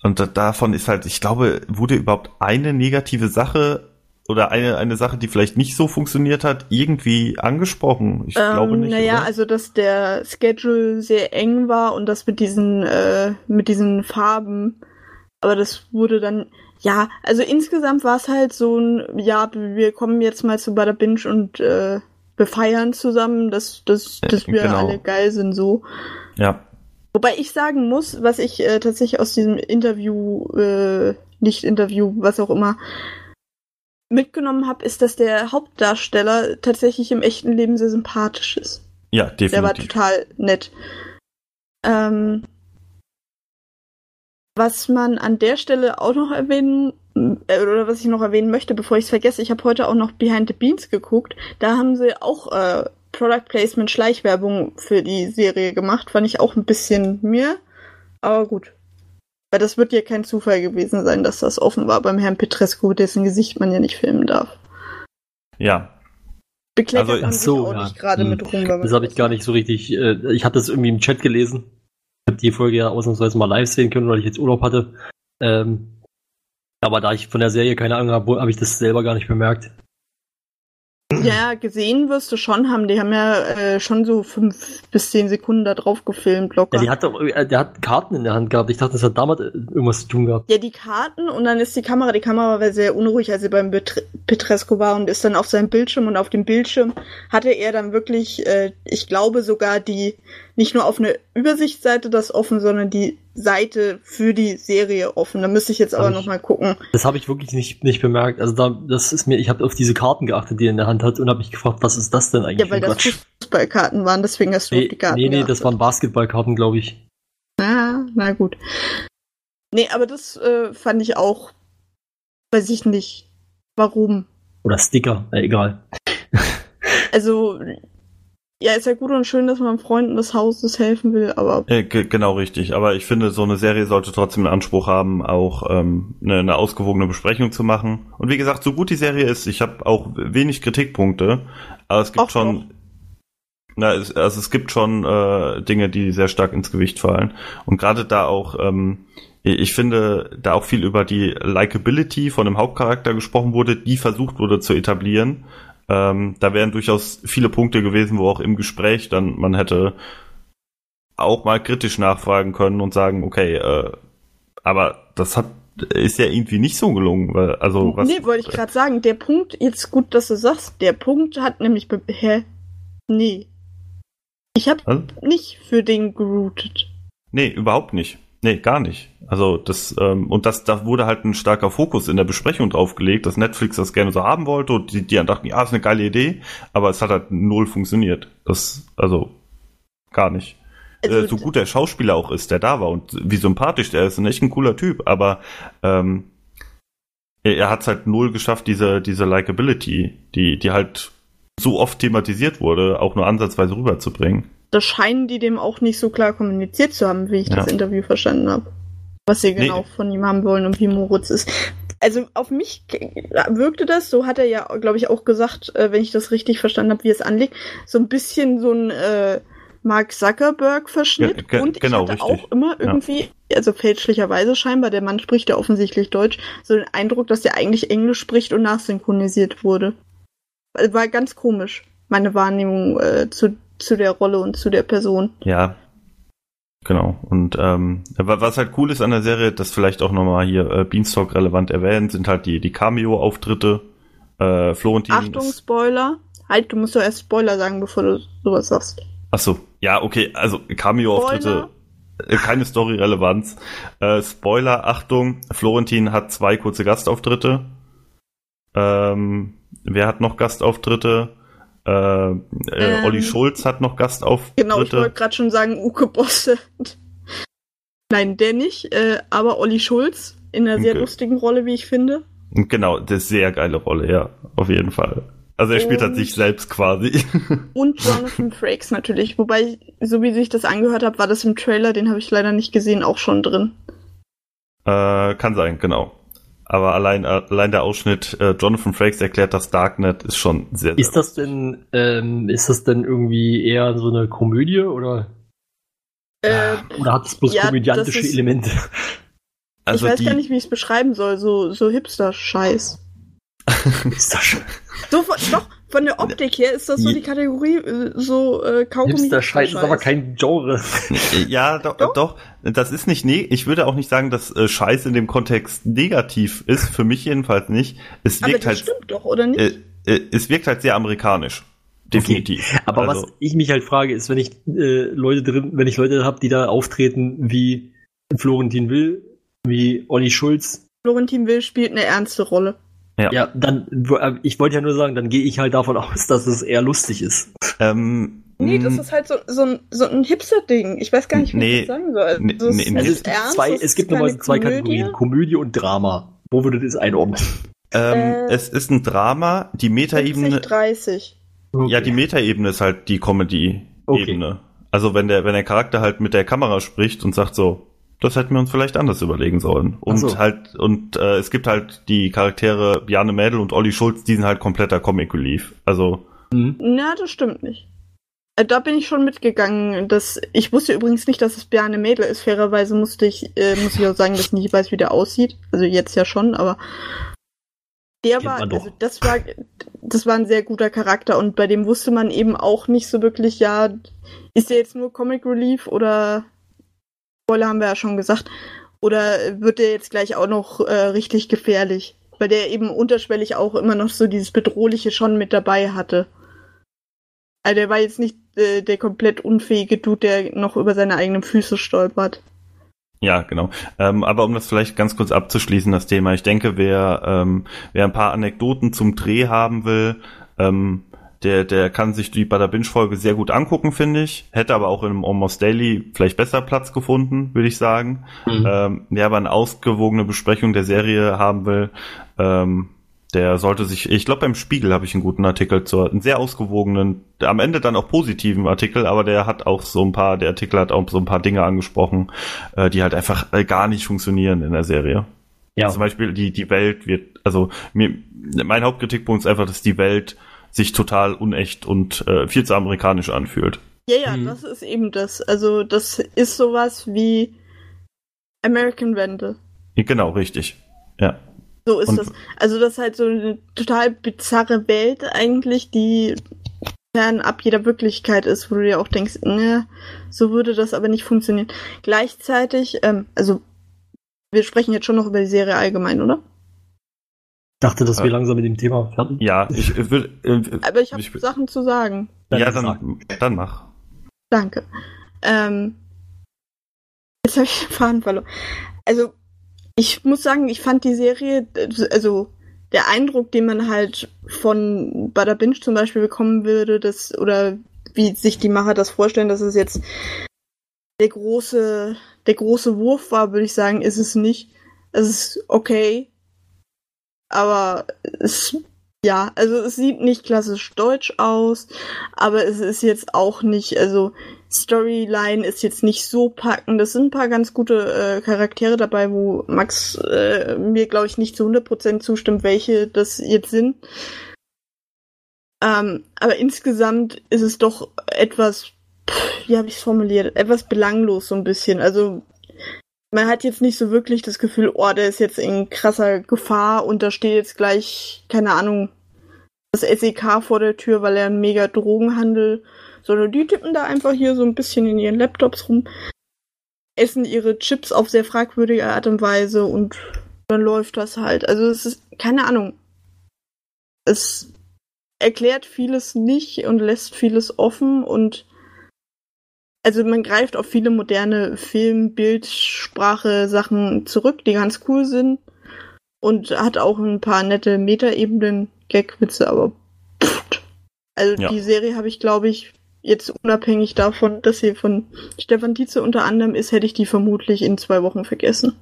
und da, davon ist halt, ich glaube, wurde überhaupt eine negative Sache oder eine, eine Sache, die vielleicht nicht so funktioniert hat, irgendwie angesprochen? Ich ähm, glaube nicht. Naja, oder? also dass der Schedule sehr eng war und das mit diesen, äh, mit diesen Farben. Aber das wurde dann, ja, also insgesamt war es halt so ein, ja, wir kommen jetzt mal zu Bada Binge und äh, wir feiern zusammen, dass, dass, dass wir genau. alle geil sind so. Ja, Wobei ich sagen muss, was ich äh, tatsächlich aus diesem Interview, äh, nicht Interview, was auch immer, mitgenommen habe, ist, dass der Hauptdarsteller tatsächlich im echten Leben sehr sympathisch ist. ja, definitiv. Der war total nett. Ähm, was man an der Stelle auch noch erwähnen, äh, oder was ich noch erwähnen möchte, bevor ich es vergesse, ich habe heute auch noch Behind the Beans geguckt. Da haben sie auch äh, Product Placement Schleichwerbung für die Serie gemacht. Fand ich auch ein bisschen mir, aber gut. Weil das wird ja kein Zufall gewesen sein, dass das offen war beim Herrn Petrescu, dessen Gesicht man ja nicht filmen darf. ja, Bekleckert Also, man so, auch ja. nicht gerade Hm. mit rum. Das habe ich gar nicht so richtig. Äh, ich hatte es irgendwie im Chat gelesen. Habe die Folge ja ausnahmsweise mal live sehen können, weil ich jetzt Urlaub hatte. Ähm, aber da ich von der Serie keine Ahnung habe, habe ich das selber gar nicht bemerkt. Ja, gesehen wirst du schon haben. Die haben ja äh, schon so fünf bis zehn Sekunden da drauf gefilmt, locker. Ja, die hat doch, äh, der hat Karten in der Hand gehabt. Ich dachte, das hat damit äh, irgendwas zu tun gehabt. Ja, die Karten und dann ist die Kamera, die Kamera war sehr unruhig, als sie beim Petre- Petrescu war und ist dann auf seinem Bildschirm und auf dem Bildschirm hatte er dann wirklich, äh, ich glaube sogar die, nicht nur auf eine Übersichtsseite das offen, sondern die Seite für die Serie offen. Da müsste ich jetzt aber nochmal gucken. Das habe ich wirklich nicht, nicht bemerkt. Also da, das ist mir, ich habe auf diese Karten geachtet, die er in der Hand hat und habe mich gefragt, was ist das denn eigentlich Ja, weil ein das Quatsch? Fußballkarten waren, deswegen hast du auf Nee, die Karten nee, nee, das geachtet. waren Basketballkarten, glaube ich. Ah, na gut. Nee, aber das äh, fand ich auch, weiß ich nicht, warum. Oder Sticker, äh, egal. Also, ja, ist ja gut und schön, dass man Freunden des Hauses helfen will, aber Äh, ge- genau richtig. Aber ich finde, so eine Serie sollte trotzdem den Anspruch haben, auch ähm, eine, eine ausgewogene Besprechung zu machen. Und wie gesagt, so gut die Serie ist, ich habe auch wenig Kritikpunkte, aber es gibt Auch schon, na, es, also es gibt schon äh, Dinge, die sehr stark ins Gewicht fallen. Und gerade da auch, ähm, ich finde, da auch viel über die Likability von dem Hauptcharakter gesprochen wurde, die versucht wurde zu etablieren. Ähm, da wären durchaus viele Punkte gewesen, wo auch im Gespräch dann man hätte auch mal kritisch nachfragen können und sagen, okay, äh, aber das hat ist ja irgendwie nicht so gelungen, weil also was nee, wollte ich gerade sagen, der Punkt, jetzt gut, dass du sagst, der Punkt hat nämlich, hä? Nee. Ich habe nicht für den geroutet. Nee, überhaupt nicht. Nee, gar nicht. Also das, ähm, und das, da wurde halt ein starker Fokus in der Besprechung drauf gelegt, dass Netflix das gerne so haben wollte und die, die dann dachten, ja, ist eine geile Idee, aber es hat halt null funktioniert. Das, also, gar nicht. Also, äh, so gut der Schauspieler auch ist, der da war und wie sympathisch der ist, und echt ein cooler Typ, aber ähm, er, er hat es halt null geschafft, diese, diese Likability, die, die halt so oft thematisiert wurde, auch nur ansatzweise rüberzubringen. Das scheinen die dem auch nicht so klar kommuniziert zu haben, wie ich Ja. das Interview verstanden habe. Was sie Nee. genau von ihm haben wollen und wie Moritz ist. Also auf mich wirkte das, so hat er ja, glaube ich, auch gesagt, äh, wenn ich das richtig verstanden habe, wie es anliegt, so ein bisschen so ein äh, Mark Zuckerberg-Verschnitt. Ge- und ich genau, hatte richtig. auch immer irgendwie, also fälschlicherweise scheinbar, der Mann spricht ja offensichtlich Deutsch, so den Eindruck, dass der eigentlich Englisch spricht und nachsynchronisiert wurde. War ganz komisch, meine Wahrnehmung äh, zu, zu der Rolle und zu der Person. Ja, genau. Und ähm, wa- was halt cool ist an der Serie, das vielleicht auch nochmal hier äh, Beanstalk relevant erwähnt, sind halt die, die Cameo-Auftritte. Äh, Florentin Achtung, Spoiler. Halt, du musst doch erst Spoiler sagen, bevor du sowas sagst. Achso, ja, okay, also Cameo-Auftritte, äh, keine Story-Relevanz. Äh, Spoiler, Achtung, Florentin hat zwei kurze Gastauftritte. Ähm, wer hat noch Gastauftritte? Äh, äh, Ähm, Olli Schulz hat noch Gastauftritte. Genau, ich wollte gerade schon sagen, Uke Bosse. Nein, der nicht, äh, aber Olli Schulz in einer sehr Okay. lustigen Rolle, wie ich finde. Genau, das ist sehr geile Rolle, ja, auf jeden Fall. Also er spielt halt sich selbst quasi. Und Jonathan Frakes natürlich. Wobei, so wie sich das angehört hat, war das im Trailer, den habe ich leider nicht gesehen, auch schon drin. äh, kann sein, genau. Aber allein, allein der Ausschnitt, äh, Jonathan Frakes erklärt das Darknet, ist schon sehr, sehr Ist das denn, ähm, ist das denn irgendwie eher so eine Komödie oder, Äh, oder hat es bloß ja, komödiantische ist- Elemente? Also ich weiß die, gar nicht, wie ich es beschreiben soll. So, so Hipster-Scheiß. schon So doch, von der Optik her ist das so die Kategorie, äh, so äh, Kaugummi. Hipster Scheiß ist aber kein Genre. Ja, do, Doch. doch. Das ist nicht, nee, ich würde auch nicht sagen, dass äh, Scheiß in dem Kontext negativ ist. Für mich jedenfalls nicht. Es Aber wirkt das halt, stimmt doch, oder nicht? äh, äh, es wirkt halt sehr amerikanisch. Definitiv. Aber Also, was ich mich halt frage, ist, wenn ich äh, Leute drin, wenn ich Leute habe, die da auftreten wie Florentin Will, wie Olli Schulz, Florentin Will spielt eine ernste Rolle. Ja, dann, wo- äh, ich wollte ja nur sagen, dann gehe ich halt davon aus, dass es eher lustig ist. Ähm, Nee, das mh, ist halt so, so ein, so ein Hipster-Ding. Ich weiß gar nicht, wie Nee. ich das sagen soll. Also, Nee, es nee. Also es gibt ernst, zwei, es gibt nochmal zwei Komödie. Kategorien, Komödie und Drama. Wo würdet ihr es einordnen? ähm, Äh, es ist ein Drama. Die Metaebene, 70, 30. ja, die Metaebene ist halt die Comedy-Ebene. Also wenn der, wenn der Charakter halt mit der Kamera spricht und sagt so, das hätten wir uns vielleicht anders überlegen sollen. Und so. halt, und äh, es gibt halt die Charaktere Bjarne Mädel und Olli Schulz, die sind halt kompletter Comic Relief. Also, Mhm. Na, das stimmt nicht. Äh, Da bin ich schon mitgegangen. Dass, ich wusste übrigens nicht, dass es Bjarne Mädel ist. Fairerweise musste ich, äh, muss ich auch sagen, dass ich nicht weiß, wie der aussieht. Also jetzt ja schon, aber der war, also das war, das war ein sehr guter Charakter und bei dem wusste man eben auch nicht so wirklich, ja, ist der jetzt nur Comic Relief oder Spoiler haben wir ja schon gesagt, oder wird der jetzt gleich auch noch äh, richtig gefährlich? Weil der eben unterschwellig auch immer noch so dieses Bedrohliche schon mit dabei hatte. Also der war jetzt nicht äh, der komplett unfähige Dude, der noch über seine eigenen Füße stolpert. Ja, genau. Ähm, aber um das vielleicht ganz kurz abzuschließen, das Thema. Ich denke, wer, ähm, wer ein paar Anekdoten zum Dreh haben will, ähm, der, der kann sich die Bada Binge-Folge sehr gut angucken, finde ich. Hätte aber auch in einem Almost Daily vielleicht besser Platz gefunden, würde ich sagen. Mhm. Ähm, wer aber eine ausgewogene Besprechung der Serie haben will, ähm, der sollte sich, ich glaube beim Spiegel habe ich einen guten Artikel zur, einen sehr ausgewogenen, am Ende dann auch positiven Artikel, aber der hat auch so ein paar, der Artikel hat auch so ein paar Dinge angesprochen, äh, die halt einfach äh, gar nicht funktionieren in der Serie. Ja. Zum Beispiel die, die Welt wird, also mir, mein Hauptkritikpunkt ist einfach, dass die Welt sich total unecht und äh, viel zu amerikanisch anfühlt. Ja, ja, Mhm. das ist eben das. Also das ist sowas wie American Vandal. Genau, richtig. Ja. So ist Und- das. Also das ist halt so eine total bizarre Welt eigentlich, die fernab jeder Wirklichkeit ist, wo du dir auch denkst, ne, so würde das aber nicht funktionieren. Gleichzeitig, ähm, also wir sprechen jetzt schon noch über die Serie allgemein, oder? Ich dachte, dass Äh, wir langsam mit dem Thema fertig Ja, ich äh, würde. Äh, Aber ich habe Sachen zu sagen. ja, sag. dann, dann mach. Danke. Ähm, jetzt habe ich den Faden verloren. Also, ich muss sagen, ich fand die Serie, also der Eindruck, den man halt von Bada Binge zum Beispiel bekommen würde, dass, oder wie sich die Macher das vorstellen, dass es jetzt der große, der große Wurf war, würde ich sagen, ist es nicht. Es ist okay. Aber es, ja, also es sieht nicht klassisch deutsch aus, aber es ist jetzt auch nicht, also Storyline ist jetzt nicht so packend. Es sind ein paar ganz gute äh, Charaktere dabei, wo Max äh, mir, glaube ich, nicht zu 100% zustimmt, welche das jetzt sind. Ähm, aber insgesamt ist es doch etwas, pff, wie habe ich es formuliert, etwas belanglos so ein bisschen. Also man hat jetzt nicht so wirklich das Gefühl, oh, der ist jetzt in krasser Gefahr und da steht jetzt gleich, keine Ahnung, das SEK vor der Tür, weil er einen mega Drogenhandel, sondern die tippen da einfach hier so ein bisschen in ihren Laptops rum, essen ihre Chips auf sehr fragwürdige Art und Weise und dann läuft das halt. Also es ist, keine Ahnung. Es erklärt vieles nicht und lässt vieles offen und also man greift auf viele moderne Film, Bildsprache Sachen zurück, die ganz cool sind und hat auch ein paar nette Metaebenen, Gagwitze, aber pfft. also Ja. die Serie habe ich glaube ich jetzt unabhängig davon, dass sie von Stefan Tietze unter anderem ist, hätte ich die vermutlich in zwei Wochen vergessen.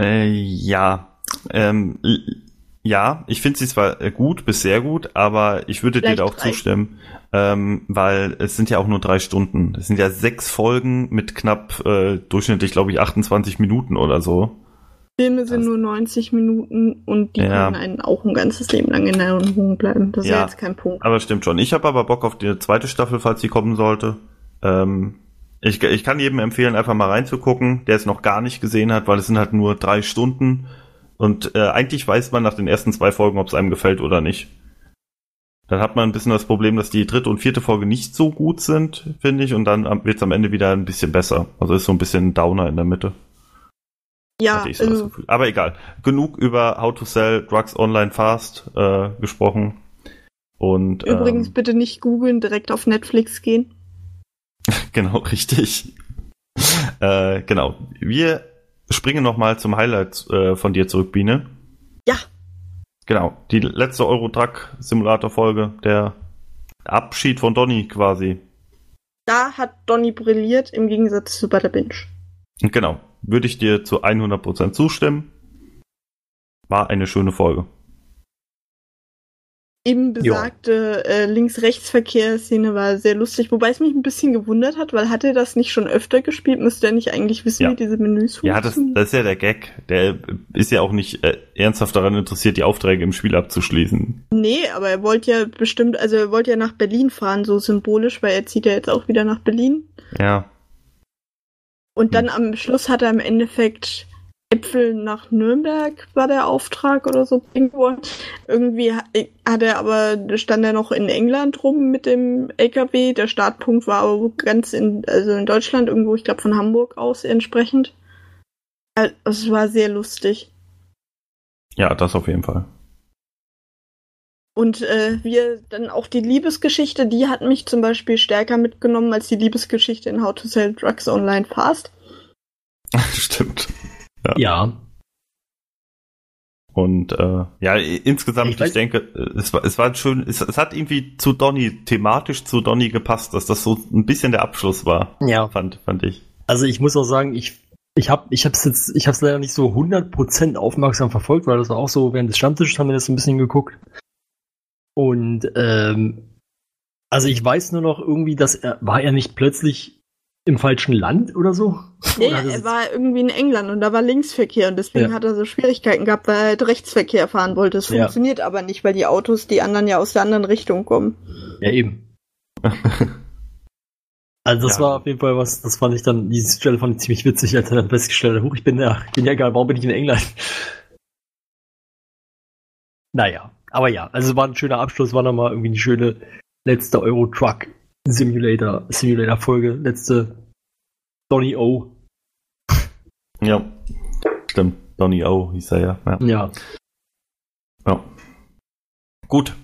Äh, ja. Ähm, ja, ich finde sie zwar äh, gut bis sehr gut, aber ich würde dir Vielleicht da auch drei. zustimmen, ähm, weil es sind ja auch nur drei Stunden. Es sind ja sechs Folgen mit knapp äh, durchschnittlich, glaube ich, 28 Minuten oder so. Filme sind Das- nur 90 Minuten und die Ja. können einen auch ein ganzes Leben lang in Erinnerung bleiben. Das ist Ja. ja jetzt kein Punkt. Aber stimmt schon. Ich habe aber Bock auf die zweite Staffel, falls sie kommen sollte. Ähm, ich, ich kann jedem empfehlen, einfach mal reinzugucken, der es noch gar nicht gesehen hat, weil es sind halt nur drei Stunden. Und äh, eigentlich weiß man nach den ersten zwei Folgen, ob es einem gefällt oder nicht. Dann hat man ein bisschen das Problem, dass die dritte und vierte Folge nicht so gut sind, finde ich, und dann wird es am Ende wieder ein bisschen besser. Also ist so ein bisschen ein Downer in der Mitte. Ja, so das also Gefühl. Aber egal. Genug über How to Sell Drugs Online Fast äh, gesprochen. Und übrigens ähm, bitte nicht googeln, direkt auf Netflix gehen. Genau, richtig. äh, genau. Wir springen nochmal zum Highlight äh, von dir zurück, Biene. Ja. Genau. Die letzte Euro-Truck-Simulator-Folge, der Abschied von Donny quasi. Da hat Donny brilliert im Gegensatz zu Butter Binge. Und genau. Würde ich dir zu 100% zustimmen. War eine schöne Folge. Eben besagte äh, Links-Rechts-Verkehr-Szene war sehr lustig, wobei es mich ein bisschen gewundert hat, weil hat er das nicht schon öfter gespielt? Müsste er nicht eigentlich wissen, Ja. wie diese Menüs Ja, das, funktionieren? das ist ja der Gag. Der ist ja auch nicht äh, ernsthaft daran interessiert, die Aufträge im Spiel abzuschließen. Nee, aber er wollte ja bestimmt, also er wollte ja nach Berlin fahren, so symbolisch, weil er zieht ja jetzt auch wieder nach Berlin. Ja. Und dann Hm. am Schluss hat er im Endeffekt Äpfel nach Nürnberg war der Auftrag oder so irgendwo. Irgendwie ha- hat er aber, stand er noch in England rum mit dem LKW. Der Startpunkt war aber ganz in, also in Deutschland irgendwo, ich glaube von Hamburg aus entsprechend. Also, Es war sehr lustig. Ja, das auf jeden Fall. Und äh, wir dann auch die Liebesgeschichte, die hat mich zum Beispiel stärker mitgenommen als die Liebesgeschichte in How to Sell Drugs Online Fast. Stimmt. Ja. Und äh, ja, insgesamt, Ich ich, denke, äh, es war, es war schön, es, es hat irgendwie zu Donny, thematisch zu Donny gepasst, dass das so ein bisschen der Abschluss war, Ja. fand, fand ich. Also ich muss auch sagen, ich ich habe ich hab's jetzt ich hab's leider nicht so 100% aufmerksam verfolgt, weil das war auch so während des Stammtisches haben wir das ein bisschen geguckt. Und ähm, also ich weiß nur noch irgendwie, dass er war er nicht plötzlich im falschen Land oder so? Nee, Oder er war irgendwie in England und da war Linksverkehr und deswegen Ja. hat er so Schwierigkeiten gehabt, weil er halt Rechtsverkehr fahren wollte. Es Ja. funktioniert aber nicht, weil die Autos, die anderen ja aus der anderen Richtung kommen. Ja, eben. Also das Ja. war auf jeden Fall was, das fand ich dann, diese Stelle fand ich ziemlich witzig, als er dann festgestellt hat, huch, ich bin ja, bin ja egal, warum bin ich in England? Naja, aber ja, also es war ein schöner Abschluss, war nochmal irgendwie eine schöne letzte Euro Truck Simulator, Simulator Folge, letzte Donny O. Ja, stimmt. Donny O hieß er ja. ja. Ja. ja. Gut,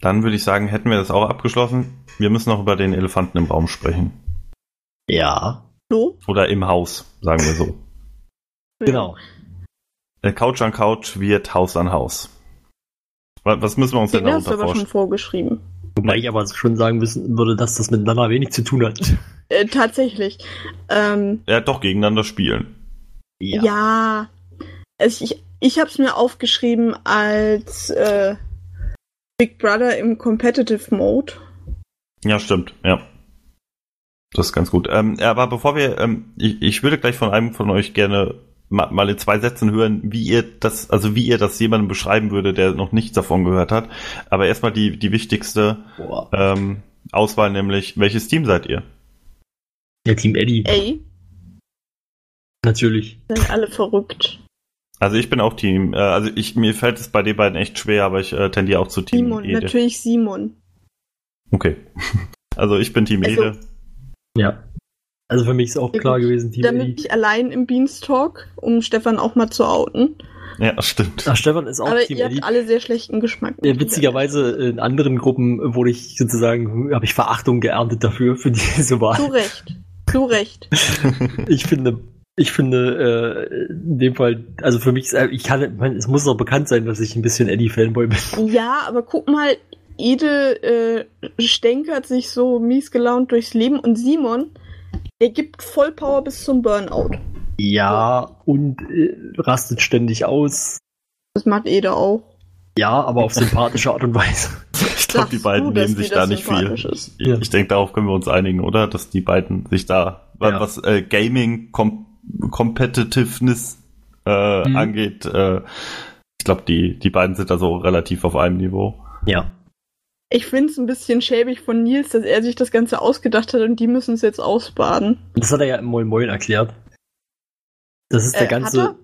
dann würde ich sagen, hätten wir das auch abgeschlossen. Wir müssen noch über den Elefanten im Raum sprechen. Ja. So? Oder im Haus, sagen wir so. Genau. Äh, Couch an Couch wird Haus an Haus. Wa- Was müssen wir uns denn Den hast du darunter aber schon vorstellen? vorgeschrieben. Wobei ich aber schon sagen müssen würde, dass das miteinander wenig zu tun hat. Äh, tatsächlich. Ähm, Ja, doch gegeneinander spielen. ja. Also ich, ich habe es mir aufgeschrieben als äh, Big Brother im Competitive Mode. Ja, stimmt, ja. Das ist ganz gut. Ähm, ja, aber bevor wir, ähm, ich, ich würde gleich von einem von euch gerne mal in zwei Sätzen hören, wie ihr das, also wie ihr das jemandem beschreiben würde, der noch nichts davon gehört hat. Aber erstmal die, die wichtigste ähm, Auswahl, nämlich, welches Team seid ihr? Ja, Team Eddie, Ey, natürlich. sind alle verrückt. Also ich bin auch Team, äh, also ich, mir fällt es bei den beiden echt schwer, aber ich äh, tendiere auch zu Team Simon, Ede. natürlich Simon. Okay. Also ich bin Team Also- Ede. Ja. Also für mich ist auch klar gewesen, Team Damit Eddie. ich allein im Beanstalk, um Stefan auch mal zu outen. Ja, stimmt. Ach, Stefan ist auch Aber Team ihr Eddie. habt alle sehr schlechten Geschmack. Ja, witzigerweise in anderen Gruppen wurde ich sozusagen, habe ich Verachtung geerntet dafür, für diese Wahl. Zu Recht. Zu Recht. Ich finde, ich finde, äh, in dem Fall, also für mich, ist, äh, ich kann, ich meine, es muss doch bekannt sein, dass ich ein bisschen Eddie-Fanboy bin. Ja, aber guck mal, Ede äh, stänkert sich so mies gelaunt durchs Leben und Simon, der gibt Vollpower bis zum Burnout. Ja, und äh, rastet ständig aus. Das macht Ede auch. Ja, aber auf sympathische Art und Weise. Ich glaube, die beiden du, nehmen sich da nicht viel. ist? Ich, Ja. ich denke, darauf können wir uns einigen, oder? Dass die beiden sich da, Ja. was äh, Gaming Com Competitiveness äh, Mhm. angeht. Äh, ich glaube, die, die beiden sind da so relativ auf einem Niveau. Ja. Ich finde es ein bisschen schäbig von Nils, dass er sich das Ganze ausgedacht hat und die müssen es jetzt ausbaden. Das hat er ja im Moin Moin erklärt. Das ist der Äh, ganze, er?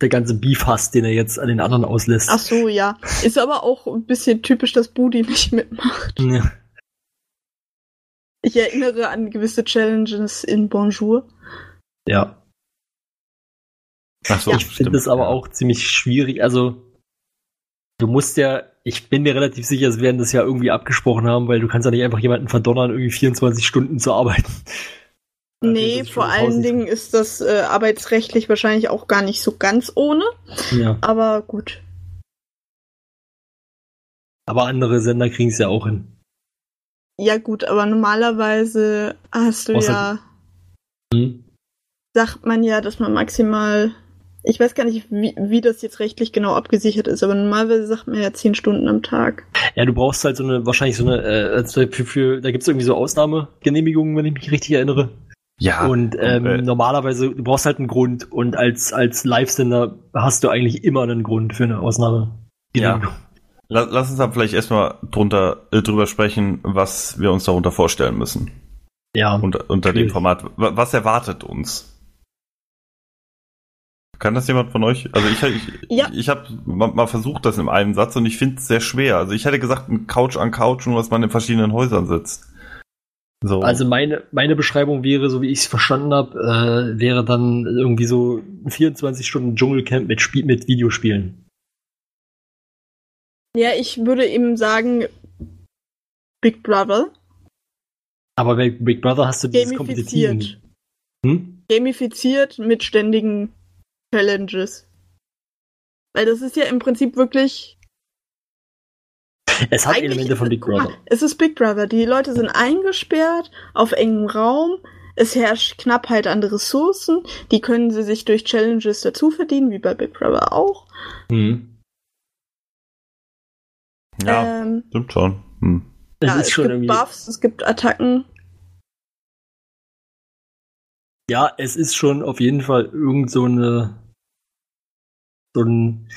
der ganze Beef-Hass, den er jetzt an den anderen auslässt. Ach so, ja. Ist aber auch ein bisschen typisch, dass Budi nicht mitmacht. Ja. Ich erinnere an gewisse Challenges in Bonjour. ja. Ach so, Ich finde es aber auch ziemlich schwierig. Also, du musst ja, ich bin mir relativ sicher, sie werden das ja irgendwie abgesprochen haben, weil du kannst ja nicht einfach jemanden verdonnern, irgendwie 24 Stunden zu arbeiten. Nee, ist vor allen. Dingen ist das äh, arbeitsrechtlich wahrscheinlich auch gar nicht so ganz ohne. Ja. Aber gut. Aber andere Sender kriegen es ja auch hin. Ja, gut, aber normalerweise hast du Außer- ja, Hm? sagt man ja, dass man maximal. Ich weiß gar nicht, wie, wie das jetzt rechtlich genau abgesichert ist, aber normalerweise sagt man ja 10 Stunden am Tag. Ja, du brauchst halt so eine, wahrscheinlich so eine, äh, also für, für, da gibt es irgendwie so Ausnahmegenehmigungen, wenn ich mich richtig erinnere. ja. und ähm, äh, normalerweise, du brauchst halt einen Grund und als, als Live-Sender hast du eigentlich immer einen Grund für eine Ausnahme. Ja. La- Lass uns aber vielleicht erstmal drunter, äh, drüber sprechen, was wir uns darunter vorstellen müssen. Ja. Unter, unter dem. Format. Wa- Was erwartet uns? Kann das jemand von euch? Also ich, ich, Ja. ich habe mal, versucht, das in einem Satz und ich finde es sehr schwer. Also ich hätte gesagt, ein Couch an Couch, nur dass man in verschiedenen Häusern sitzt. So. Also meine, meine Beschreibung wäre, so wie ich es verstanden habe, äh, wäre dann irgendwie so ein 24 Stunden Dschungelcamp mit, Spiel, mit Videospielen. Ja, ich würde eben sagen, Big Brother, Aber bei Big Brother hast du dieses gamifiziert. Hm? Gamifiziert mit ständigen Challenges. Weil das ist ja im Prinzip wirklich Es hat Elemente von Big Brother. Es ist Big Brother. Die Leute sind eingesperrt auf engem Raum. Es herrscht Knappheit an Ressourcen. Die können sie sich durch Challenges dazu verdienen, wie bei Big Brother auch. Hm. ja, Ähm, stimmt schon. Hm. Es ja, ist es schon gibt irgendwie. Buffs, es gibt Attacken. Ja, es ist schon auf jeden Fall irgend so eine. So ein.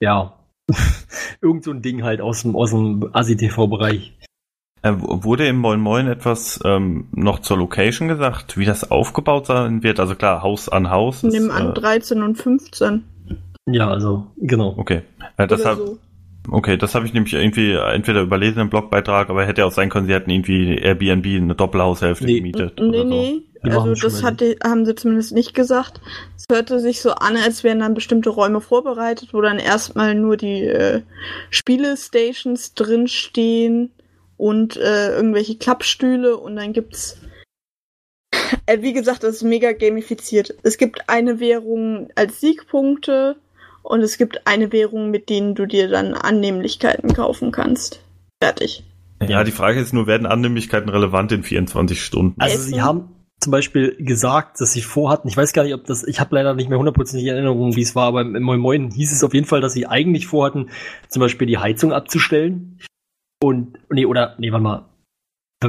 Ja. irgend so ein Ding halt aus dem, aus dem ASI-TV-Bereich. Äh, wurde im Moin Moin etwas ähm, noch zur Location gesagt, wie das aufgebaut sein wird? Also klar, Haus an Haus. Nimm an äh, 13 und 15. Ja, also, genau. Okay. Äh, hab, so. Okay, das habe ich nämlich irgendwie entweder überlesen im Blogbeitrag, aber hätte auch sein können, sie hätten irgendwie Airbnb eine Doppelhaushälfte Nee. gemietet. Nee, oder so. nee. Die Also das hatte, haben sie zumindest nicht gesagt. Es hörte sich so an, als wären dann bestimmte Räume vorbereitet, wo dann erstmal nur die äh, Spielestations drinstehen und äh, irgendwelche Klappstühle und dann gibt's äh, wie gesagt, das ist mega gamifiziert. Es gibt eine Währung als Siegpunkte und es gibt eine Währung, mit denen du dir dann Annehmlichkeiten kaufen kannst. Fertig. Ja, die Frage ist nur, werden Annehmlichkeiten relevant in 24 Stunden? Also Essen. sie haben zum Beispiel gesagt, dass sie vorhatten, ich weiß gar nicht, ob das, ich habe leider nicht mehr hundertprozentige Erinnerung, wie es war, aber im Moin Moin hieß es auf jeden Fall, dass sie eigentlich vorhatten, zum Beispiel die Heizung abzustellen. Und, nee, oder, nee, warte mal.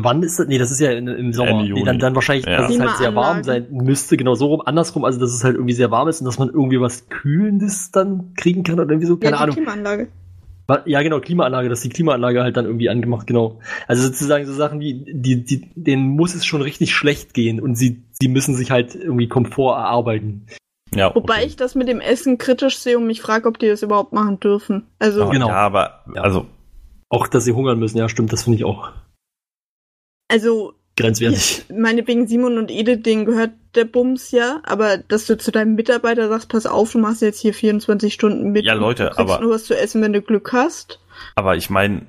Wann ist das? Nee, das ist ja in, im Sommer. Ende Nee, Juni. dann, dann wahrscheinlich, Ja. dass es halt sehr warm sein müsste, genau so rum, andersrum, also dass es halt irgendwie sehr warm ist und dass man irgendwie was Kühlendes dann kriegen kann oder irgendwie so, keine ja, die Ahnung. Klimaanlage. Ja, genau, Klimaanlage, dass die Klimaanlage halt dann irgendwie angemacht, genau. Also sozusagen so Sachen wie, die, die, denen muss es schon richtig schlecht gehen und sie, sie müssen sich halt irgendwie Komfort erarbeiten. Ja, Wobei okay. ich das mit dem Essen kritisch sehe und mich frage, ob die das überhaupt machen dürfen. Also, Aber, Genau. Ja, aber also Auch, dass sie hungern müssen, ja, stimmt, das finde ich auch also grenzwertig. meinetwegen Simon und Edith, denen gehört der Bums ja, aber dass du zu deinem Mitarbeiter sagst, pass auf, du machst jetzt hier 24 Stunden mit. Ja, Leute, und du aber- nur was zu essen, wenn du Glück hast. aber ich meine,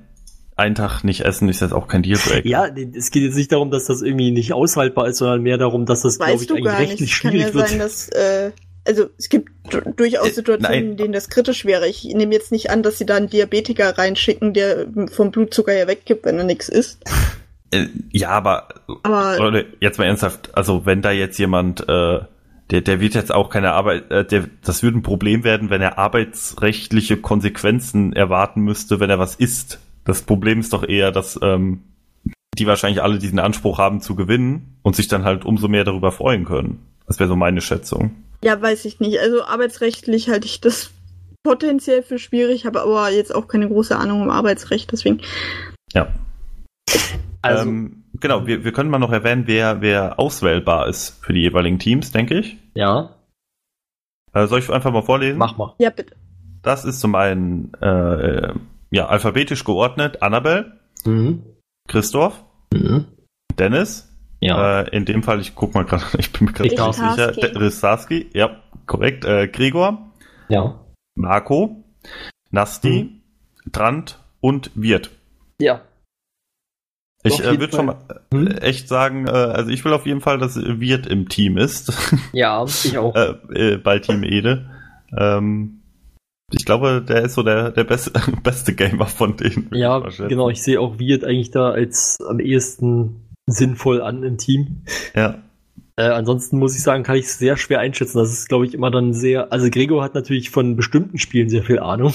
einen Tag nicht essen ist jetzt auch kein Dealbreaker. Ja, es geht jetzt nicht darum, dass das irgendwie nicht aushaltbar ist, sondern mehr darum, dass das, glaube ich, eigentlich gar nicht. rechtlich Es kann schwierig ja wird. sein, dass, äh, also es gibt du- durchaus Äh, Situationen, nein. in denen das kritisch wäre. Ich nehme jetzt nicht an, dass sie da einen Diabetiker reinschicken, der vom Blutzucker ja weggibt, wenn er nichts isst. Äh, ja, aber Aber Leute, jetzt mal ernsthaft, also wenn da jetzt jemand, äh, der, der wird jetzt auch keine Arbeit, äh, der, das würde ein Problem werden, wenn er arbeitsrechtliche Konsequenzen erwarten müsste, wenn er was isst. Das Problem ist doch eher, dass ähm, die wahrscheinlich alle diesen Anspruch haben zu gewinnen und sich dann halt umso mehr darüber freuen können. Das wäre so meine Schätzung. Ja, weiß ich nicht. Also arbeitsrechtlich halte ich das potenziell für schwierig, habe aber jetzt auch keine große Ahnung um Arbeitsrecht, deswegen. Ja. Also, ähm, genau, wir, wir können mal noch erwähnen, wer, wer auswählbar ist für die jeweiligen Teams, denke ich. ja, Äh, soll ich einfach mal vorlesen? mach mal. Ja, bitte. Das ist zum einen äh, ja, alphabetisch geordnet Annabelle, Mhm. Christoph, Mhm. Dennis, Ja. Äh, in dem Fall, ich guck mal gerade, ich bin mir gerade nicht sicher. Ristarski, ja, korrekt. Äh, Gregor, ja. Marco, Nasti, Trant und Wirt. Ja. Ich äh, würde schon mal Hm? äh, echt sagen, äh, also ich will auf jeden Fall, dass Wirt im Team ist, Ja, ich auch. äh, äh, bei Team Ede. Ähm, ich glaube, der ist so der, der beste, beste Gamer von denen. ja, genau. Ich sehe auch Wirt eigentlich da als am ehesten sinnvoll an im Team. Ja, Äh, ansonsten muss ich sagen, kann ich es sehr schwer einschätzen. Das ist, glaube ich, immer dann sehr. Also Gregor hat natürlich von bestimmten Spielen sehr viel Ahnung.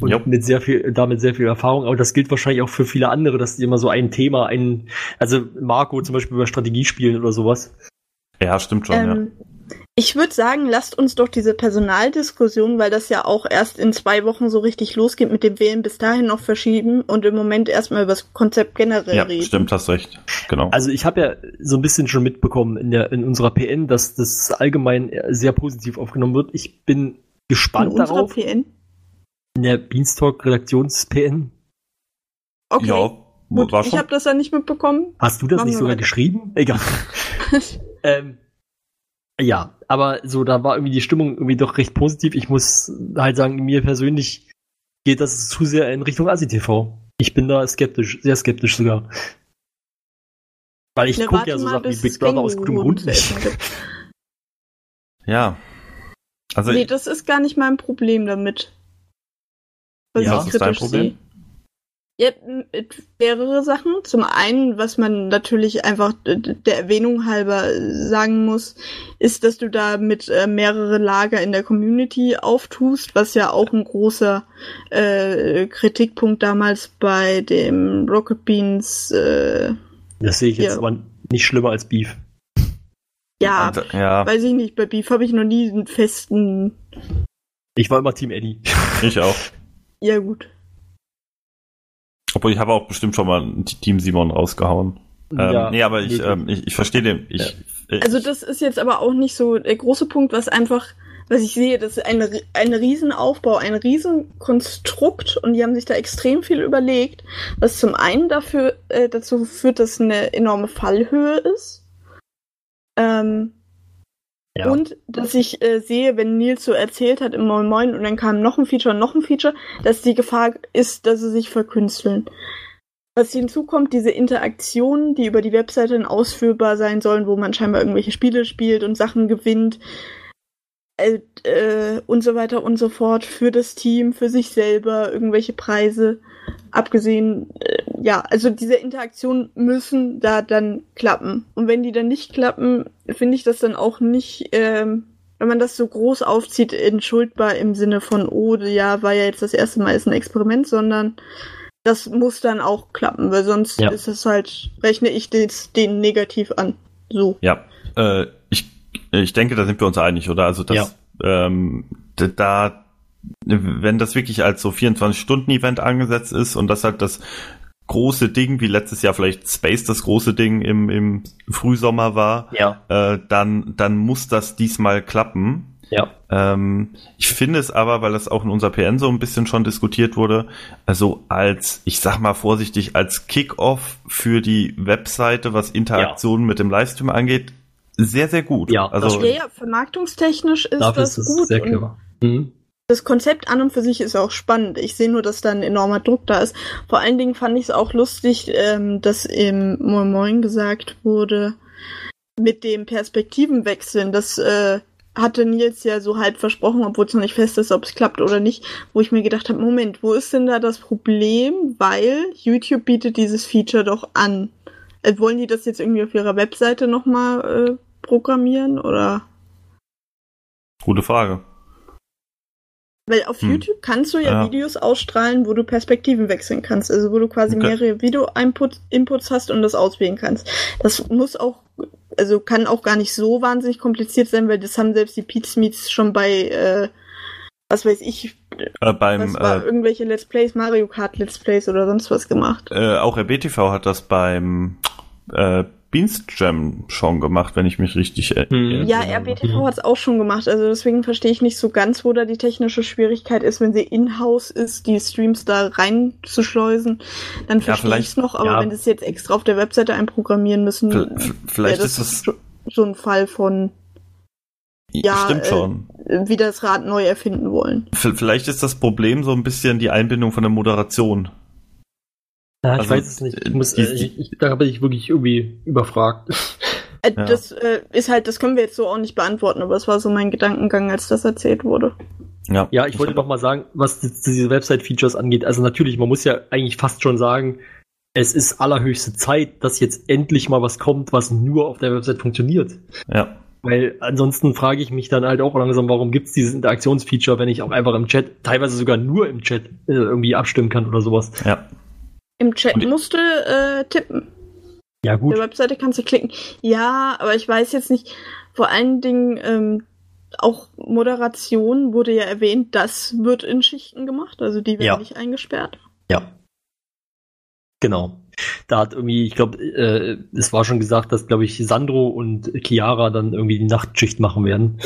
Und Jupp. mit sehr viel, damit sehr viel Erfahrung. Aber das gilt wahrscheinlich auch für viele andere, dass die immer so ein Thema, ein, also Marco zum Beispiel über Strategiespielen oder sowas. ja, stimmt schon, ja. Ähm, ich würde sagen, lasst uns doch diese Personaldiskussion, weil das ja auch erst in zwei Wochen so richtig losgeht mit dem Wählen, bis dahin noch verschieben und im Moment erstmal über das Konzept generell Ja, reden. stimmt, hast recht. Genau. Also ich habe ja so ein bisschen schon mitbekommen in der in unserer PN, dass das allgemein sehr positiv aufgenommen wird. Ich bin In gespannt unserer darauf. PN. In der Beanstalk Redaktions PN. Okay, ja, gut. war Ich schon. habe das ja nicht mitbekommen. Hast du das Machen nicht sogar weiter. geschrieben? Egal. ähm, ja, aber so, da war irgendwie die Stimmung irgendwie doch recht positiv. Ich muss halt sagen, mir persönlich geht das zu sehr in Richtung ASI-TV. Ich bin da skeptisch, sehr skeptisch sogar. Weil ich Ne, gucke ja so mal, Sachen wie Big Brother aus gutem Grund nicht. Ja. Also, nee, das ist gar nicht mein Problem damit. Was Ja, ich was ist dein kritisch Problem? sehe. Ja, mehrere Sachen. Zum einen, was man natürlich einfach äh, der Erwähnung halber äh, sagen muss, ist, dass du da mit äh, mehrere Lager in der Community auftust, was ja auch ein großer äh, Kritikpunkt damals bei dem Rocket Beans, äh, Das sehe ich jetzt Ja. aber nicht schlimmer als Beef. ja, und, ja, weiß ich nicht, bei Beef habe ich noch nie einen festen, Ich war immer Team Eddie. ich auch. Ja gut. Obwohl ich habe auch bestimmt schon mal ein Team Simon rausgehauen. Ähm, nee, aber ich, ähm, ich, ich verstehe den. Ich, äh, Also das ist jetzt aber auch nicht so der große Punkt, was einfach, was ich sehe, das ist ein, ein Riesenaufbau, ein Riesenkonstrukt und die haben sich da extrem viel überlegt, was zum einen dafür äh, dazu führt, dass eine enorme Fallhöhe ist. Ähm, ja. Und dass ich äh, sehe, wenn Nils so erzählt hat im Moin Moin und dann kam noch ein Feature und noch ein Feature, dass die Gefahr ist, dass sie sich verkünsteln. Was hinzukommt, diese Interaktionen, die über die Webseite dann ausführbar sein sollen, wo man scheinbar irgendwelche Spiele spielt und Sachen gewinnt äh, äh, und so weiter und so fort für das Team, für sich selber, irgendwelche Preise. Abgesehen, äh, ja, also diese Interaktionen müssen da dann klappen. Und wenn die dann nicht klappen, finde ich das dann auch nicht, ähm, wenn man das so groß aufzieht, entschuldbar im Sinne von, oh, ja, war ja jetzt das erste Mal ist ein Experiment, sondern das muss dann auch klappen, weil sonst Ja. ist es halt, rechne ich das, den negativ an. So. ja, äh, ich, ich denke, da sind wir uns einig, oder? Also das, ähm, d- da, wenn das wirklich als so 24-Stunden-Event angesetzt ist und das halt das große Ding, wie letztes Jahr vielleicht Space das große Ding im, im Frühsommer war, ja. äh, dann, dann muss das diesmal klappen. Ja. Ähm, ich finde es aber, weil das auch in unserer PN so ein bisschen schon diskutiert wurde, also als, ich sag mal vorsichtig, als Kickoff für die Webseite, was Interaktionen mit dem Livestream angeht, sehr, sehr gut. Ja, das also Ja, ja, vermarktungstechnisch ist das ist es gut. sehr und clever. Mhm. Das Konzept an und für sich ist auch spannend. Ich sehe nur, dass da ein enormer Druck da ist. Vor allen Dingen fand ich es auch lustig, ähm, dass im Moin Moin gesagt wurde, mit dem Perspektivenwechseln, das äh, hatte Nils ja so halb versprochen, obwohl es noch nicht fest ist, ob es klappt oder nicht, wo ich mir gedacht habe, Moment, wo ist denn da das Problem? Weil YouTube bietet dieses Feature doch an. Äh, wollen die das jetzt irgendwie auf ihrer Webseite nochmal äh, programmieren oder? gute Frage. Weil auf Hm. YouTube kannst du ja, Ja. Videos ausstrahlen, wo du Perspektiven wechseln kannst. Also wo du quasi Okay. mehrere Video-Inputs Inputs hast und das auswählen kannst. Das muss auch also kann auch gar nicht so wahnsinnig kompliziert sein, weil das haben selbst die Pete Meets schon bei, äh, was weiß ich, Äh, beim war äh, irgendwelche Let's Plays, Mario Kart Let's Plays oder sonst was gemacht. äh, auch RBTV hat das beim äh, Beans Jam schon gemacht, wenn ich mich richtig Hm. erinnere. Ja, RBTV hat es auch schon gemacht, also deswegen verstehe ich nicht so ganz, wo da die technische Schwierigkeit ist, wenn sie in-house ist, die Streams da reinzuschleusen, dann verstehe ich vielleicht- es noch, aber ja. wenn sie es jetzt extra auf der Webseite einprogrammieren müssen, Vielleicht wäre ist das so- ein Fall von ja, stimmt äh, schon. äh, wieder das Rad neu erfinden wollen. Vielleicht ist das Problem so ein bisschen die Einbindung von der Moderation. Ja, ich Also, weiß es nicht. Ich muss, die- äh, ich, ich, da bin ich wirklich irgendwie überfragt. Äh, Ja. Das äh, ist halt, das können wir jetzt so auch nicht beantworten, aber es war so mein Gedankengang, als das erzählt wurde. Ja, Ja, ich wollte noch mal sagen, was die- diese Website-Features angeht. Also natürlich, man muss ja eigentlich fast schon sagen, es ist allerhöchste Zeit, dass jetzt endlich mal was kommt, was nur auf der Website funktioniert. Ja. Weil ansonsten frage ich mich dann halt auch langsam, warum gibt's dieses Interaktionsfeature, wenn ich auch einfach im Chat, teilweise sogar nur im Chat, äh, irgendwie abstimmen kann oder sowas. Ja. Im Chat Und- musst du äh, tippen. Ja, Auf gut. der Webseite kannst du klicken. Ja, aber ich weiß jetzt nicht, vor allen Dingen ähm, auch Moderation wurde ja erwähnt, das wird in Schichten gemacht, also die werden Ja. nicht eingesperrt. Ja. Genau. Da hat irgendwie, ich glaube, äh, es war schon gesagt, dass, glaube ich, Sandro und Chiara dann irgendwie die Nachtschicht machen werden.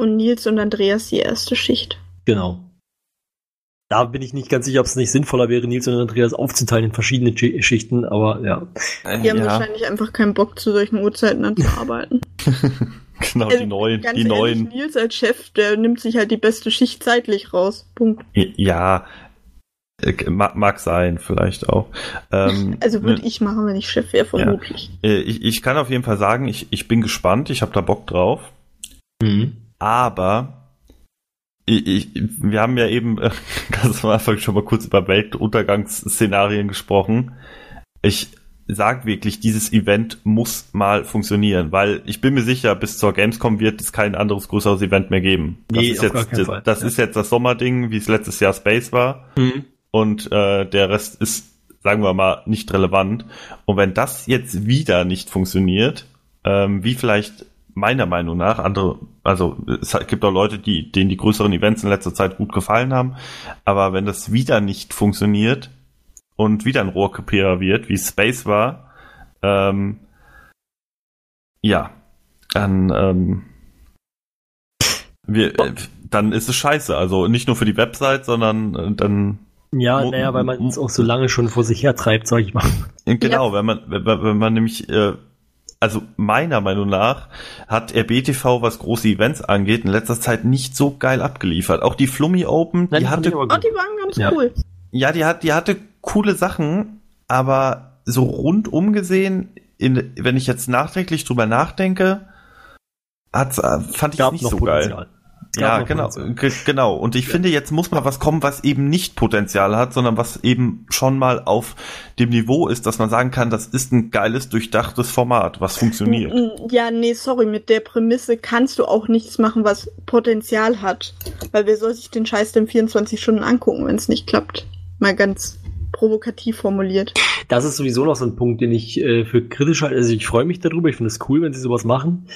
Und Nils und Andreas die erste Schicht. Genau. Da bin ich nicht ganz sicher, ob es nicht sinnvoller wäre, Nils und Andreas aufzuteilen in verschiedene Schi- Schichten, aber ja. Die haben ja, wahrscheinlich einfach keinen Bock, zu solchen Uhrzeiten anzuarbeiten. genau, Also, die neuen, Ganz die ehrlich, neuen. Nils als Chef, der nimmt sich halt die beste Schicht zeitlich raus. Punkt. Ja, äh, mag, mag sein, vielleicht auch. Ähm, Also würde ich machen, wenn ich Chef wäre, vermutlich. äh, ich, ich kann auf jeden Fall sagen, ich, ich bin gespannt, ich habe da Bock drauf. Mhm. Aber ich, ich, wir haben ja eben äh, ganz am Anfang schon mal kurz über Weltuntergangsszenarien gesprochen. Ich sag wirklich, dieses Event muss mal funktionieren, weil ich bin mir sicher, bis zur Gamescom wird es kein anderes größeres Event mehr geben. Das Nee, ist jetzt, Fall. das Ja. ist jetzt das Sommerding, wie es letztes Jahr Space war Mhm. und äh, der Rest ist, sagen wir mal, nicht relevant. Und wenn das jetzt wieder nicht funktioniert, ähm, wie vielleicht meiner Meinung nach andere, also es gibt auch Leute, die denen die größeren Events in letzter Zeit gut gefallen haben, aber wenn das wieder nicht funktioniert und wieder ein Rohrkrepierer wird, wie Space war, ähm, ja, dann ähm, wir, äh, dann ist es scheiße. Also nicht nur für die Website, sondern äh, dann Ja, naja, weil man es auch so lange schon vor sich her treibt, sag ich mal. Genau, wenn man, wenn, wenn man nämlich, äh, also meiner Meinung nach hat RBTV, was große Events angeht, in letzter Zeit nicht so geil abgeliefert. Auch die Flummi Open, Nein, die hatte, Oh, gut. die waren ganz Ja. cool. ja, die hat, die hatte coole Sachen, aber so rundum gesehen, in, wenn ich jetzt nachträglich drüber nachdenke, hat's, äh, fand ich es nicht so geil. Ja, genau, genau. Und ich finde, jetzt muss mal was kommen, was eben nicht Potenzial hat, sondern was eben schon mal auf dem Niveau ist, dass man sagen kann, das ist ein geiles, durchdachtes Format, was funktioniert. Ja, nee, sorry, mit der Prämisse kannst du auch nichts machen, was Potenzial hat. Weil wer soll sich den Scheiß denn 24 Stunden angucken, wenn es nicht klappt? Mal ganz provokativ formuliert. Das ist sowieso noch so ein Punkt, den ich äh, für kritisch halte. Also ich freue mich darüber, ich finde es cool, wenn sie sowas machen.